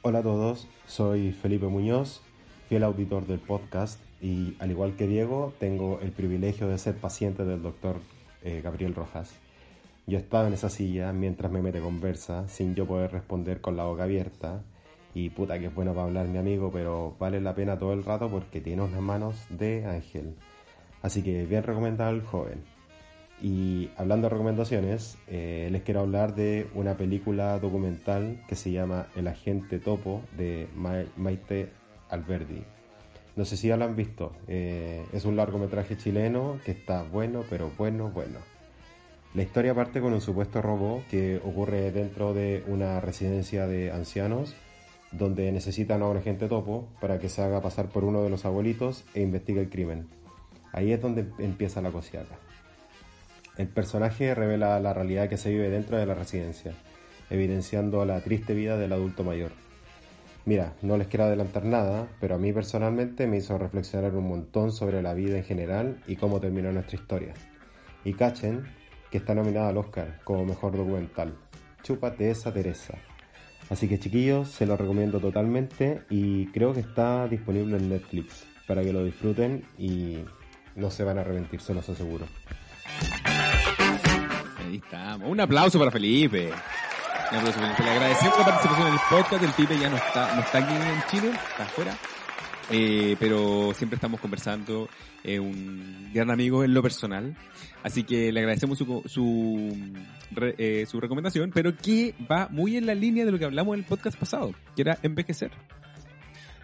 Hola a todos, soy Felipe Muñoz, fiel auditor del podcast y al igual que Diego tengo el privilegio de ser paciente del doctor eh, Gabriel Rojas. Yo estaba en esa silla mientras me mete conversa sin yo poder responder con la boca abierta y puta que es bueno para hablar mi amigo pero vale la pena todo el rato porque tiene unas manos de ángel. Así que bien recomendado el joven. Y hablando de recomendaciones, eh, les quiero hablar de una película documental que se llama El Agente Topo de Ma- Maite Alberdi. No sé si ya lo han visto. eh, es un largometraje chileno que está bueno, pero bueno, bueno. La historia parte con un supuesto robo que ocurre dentro de una residencia de ancianos donde necesitan a un agente topo para que se haga pasar por uno de los abuelitos e investigue el crimen. Ahí es donde empieza la cosiaca. El personaje revela la realidad que se vive dentro de la residencia, evidenciando la triste vida del adulto mayor. Mira, no les quiero adelantar nada, pero a mí personalmente me hizo reflexionar un montón sobre la vida en general y cómo terminó nuestra historia. Y cachen que está nominada al Oscar como mejor documental. Chúpate esa Teresa. Así que chiquillos, se lo recomiendo totalmente y creo que está disponible en Netflix para que lo disfruten y no se van a arrepentir, se los aseguro. Ahí estamos. Un aplauso para Felipe. Le agradecemos la participación en el podcast. El Pipe ya no está, no está aquí en Chile, está afuera. Eh, pero siempre estamos conversando. eh, un gran amigo en lo personal. Así que le agradecemos su, su, re- eh, su recomendación, pero que va muy en la línea de lo que hablamos en el podcast pasado, que era envejecer.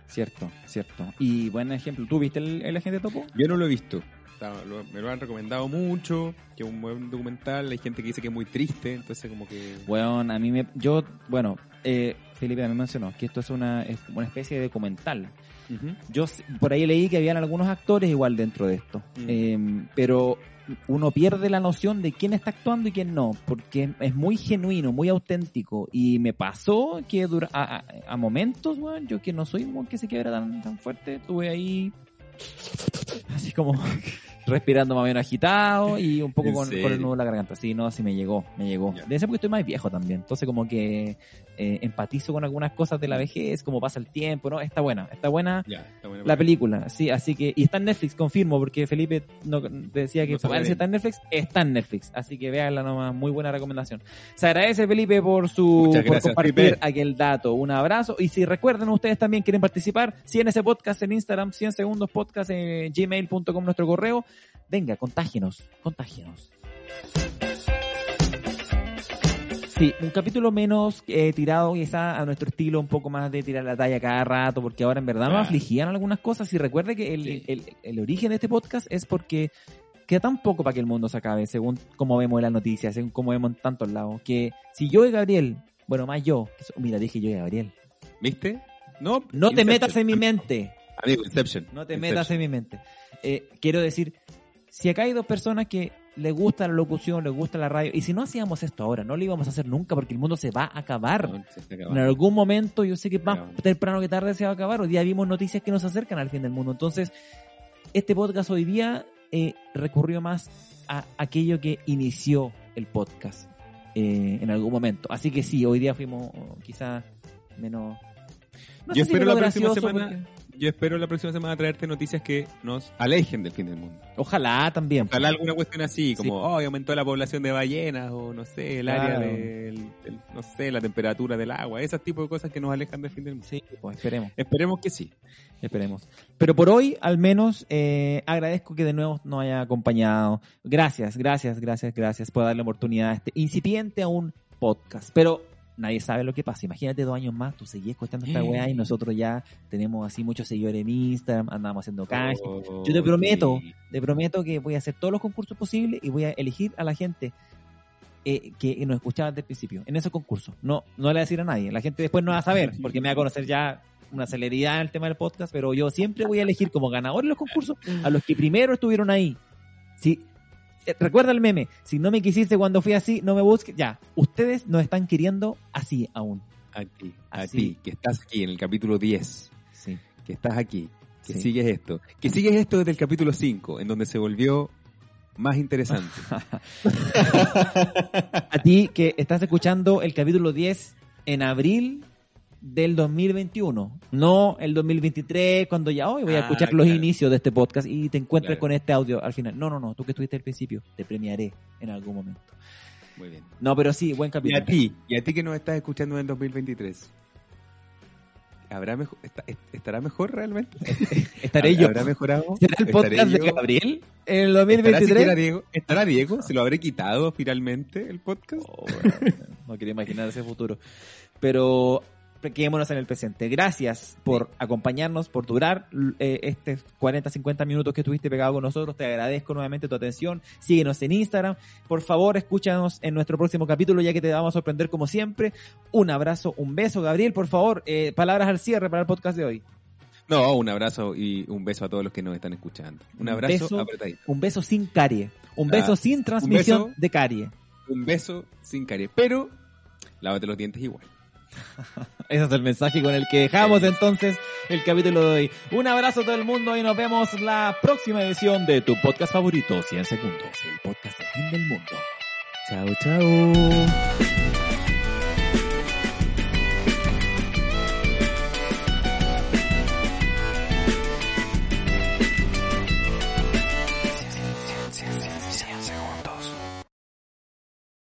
Cierto, cierto. Y buen ejemplo. ¿Tú viste el, el agente topo? Yo no lo he visto. Está- lo- me lo han recomendado mucho, que es un buen documental. Hay gente que dice que es muy triste, entonces como que... Bueno, a mí me. Yo, bueno, eh, Felipe me mencionó que esto es una, es una especie de documental. Yo por ahí leí que habían algunos actores igual dentro de esto. Eh, pero uno pierde la noción de quién está actuando y quién no, porque es muy genuino, muy auténtico. Y me pasó que dura, a, a- a momentos, weón, yo que no soy un que se quiebra tan, tan fuerte, estuve ahí así como respirando más o menos agitado y un poco ¿En con, el nudo en la garganta. Sí, no, así me llegó, me llegó. Ya. Debe ser porque estoy más viejo también. Entonces como que eh, empatizo con algunas cosas de la vejez, como pasa el tiempo, ¿no? Está buena, está buena está la película, sí, así que, y está en Netflix, confirmo, porque Felipe no, decía que No parece puede. está en Netflix, está en Netflix, así que véanla nomás, muy buena recomendación. Se agradece Felipe por su, por gracias, compartir Felipe. aquel dato, un abrazo, y si recuerden ustedes también quieren participar, si en ese podcast en Instagram, 100 segundos podcast en gmail.com nuestro correo, venga, contágenos, contágenos. Sí, un capítulo menos eh, tirado quizá a nuestro estilo, un poco más de tirar la talla cada rato, porque ahora en verdad nos afligían algunas cosas. Y recuerde que el, Sí. el- el origen de este podcast es porque queda tan poco para que el mundo se acabe, según como vemos en las noticias, según como vemos en tantos lados, que si yo y Gabriel, bueno, más yo, mira, dije yo y Gabriel, ¿Viste? No, no te metas en mi mente, Amigo, Inception. no te Inception. metas en mi mente. Eh, quiero decir, si acá hay dos personas que les gusta la locución, les gusta la radio, y si no hacíamos esto ahora, no lo íbamos a hacer nunca porque el mundo se va a acabar. No, En algún momento, yo sé que más temprano que tarde se va a acabar. Hoy día vimos noticias que nos acercan al fin del mundo. Entonces, este podcast hoy día eh, recurrió más a aquello que inició el podcast eh, en algún momento. Así que sí, hoy día fuimos oh, quizás menos... No Yo sé si espero menos la próxima semana- porque- Yo espero la próxima semana traerte noticias que nos alejen del fin del mundo. Ojalá también. Ojalá alguna cuestión así, como, Sí. oh, aumentó la población de ballenas, o no sé, el área del, del- no sé, la temperatura del agua, ese tipo de cosas que nos alejan del fin del mundo. Sí, pues esperemos. Esperemos que sí. Esperemos. Pero por hoy, al menos, eh, agradezco que de nuevo nos haya acompañado. Gracias, gracias, gracias, gracias por darle oportunidad a este incipiente a un podcast. Pero nadie sabe lo que pasa. Imagínate dos años más, tú seguís escuchando esta weá y nosotros ya tenemos así muchos seguidores en Instagram, andamos haciendo canje. Oh, Yo te prometo, sí. te prometo que voy a hacer todos los concursos posibles y voy a elegir a la gente eh, que nos escuchaba desde el principio, en ese concurso. No, no le voy a decir a nadie. La gente después no va a saber, porque me va a conocer ya una celeridad en el tema del podcast, pero yo siempre voy a elegir como ganador en los concursos a los que primero estuvieron ahí. Si, recuerda el meme, si no me quisiste cuando fui así, no me busques. Ya, ustedes nos están queriendo así aún. A ti, a ti, que estás aquí en el capítulo 10, Sí. que estás aquí, que Sí. sigues esto, que sigues esto desde el capítulo 5, en donde se volvió más interesante. A ti que estás escuchando el capítulo 10 en abril del 2021, no el 2023, cuando ya hoy voy a Ah, escuchar los claro. inicios de este podcast y te encuentres Claro. con este audio al final. No, no, no, tú que estuviste al principio, te premiaré en algún momento. Muy bien. No, pero sí, buen Y capítulo. a ti, y a ti que nos estás escuchando en el 2023. ¿Habrá mejor, está- ¿Estará mejor realmente? Estaré yo. ¿Habrá mejorado? ¿Será el ¿Estaré podcast de yo? Gabriel en el ¿Estará 2023? siquiera Diego? ¿Estará Diego? ¿Se lo habré quitado finalmente el podcast? Oh, bueno, no quería imaginar ese futuro. Pero quedémonos en el presente. Gracias por acompañarnos, por durar eh, estos 40, 50 minutos que estuviste pegado con nosotros. Te agradezco nuevamente tu atención. Síguenos en Instagram. Por favor, escúchanos en nuestro próximo capítulo, ya que te vamos a sorprender como siempre. Un abrazo, un beso. Gabriel, por favor, eh, palabras al cierre para el podcast de hoy. No, un abrazo y un beso a todos los que nos están escuchando. Un Un abrazo beso. apretadito. Un beso sin carie. Un Ah, beso sin transmisión beso. de carie. Un beso sin carie. Pero, lávate los dientes igual. Ese es el mensaje con el que dejamos entonces el capítulo de hoy. Un abrazo a todo el mundo y nos vemos la próxima edición de tu podcast favorito, 100 segundos, el podcast del fin del mundo. Chao, chao.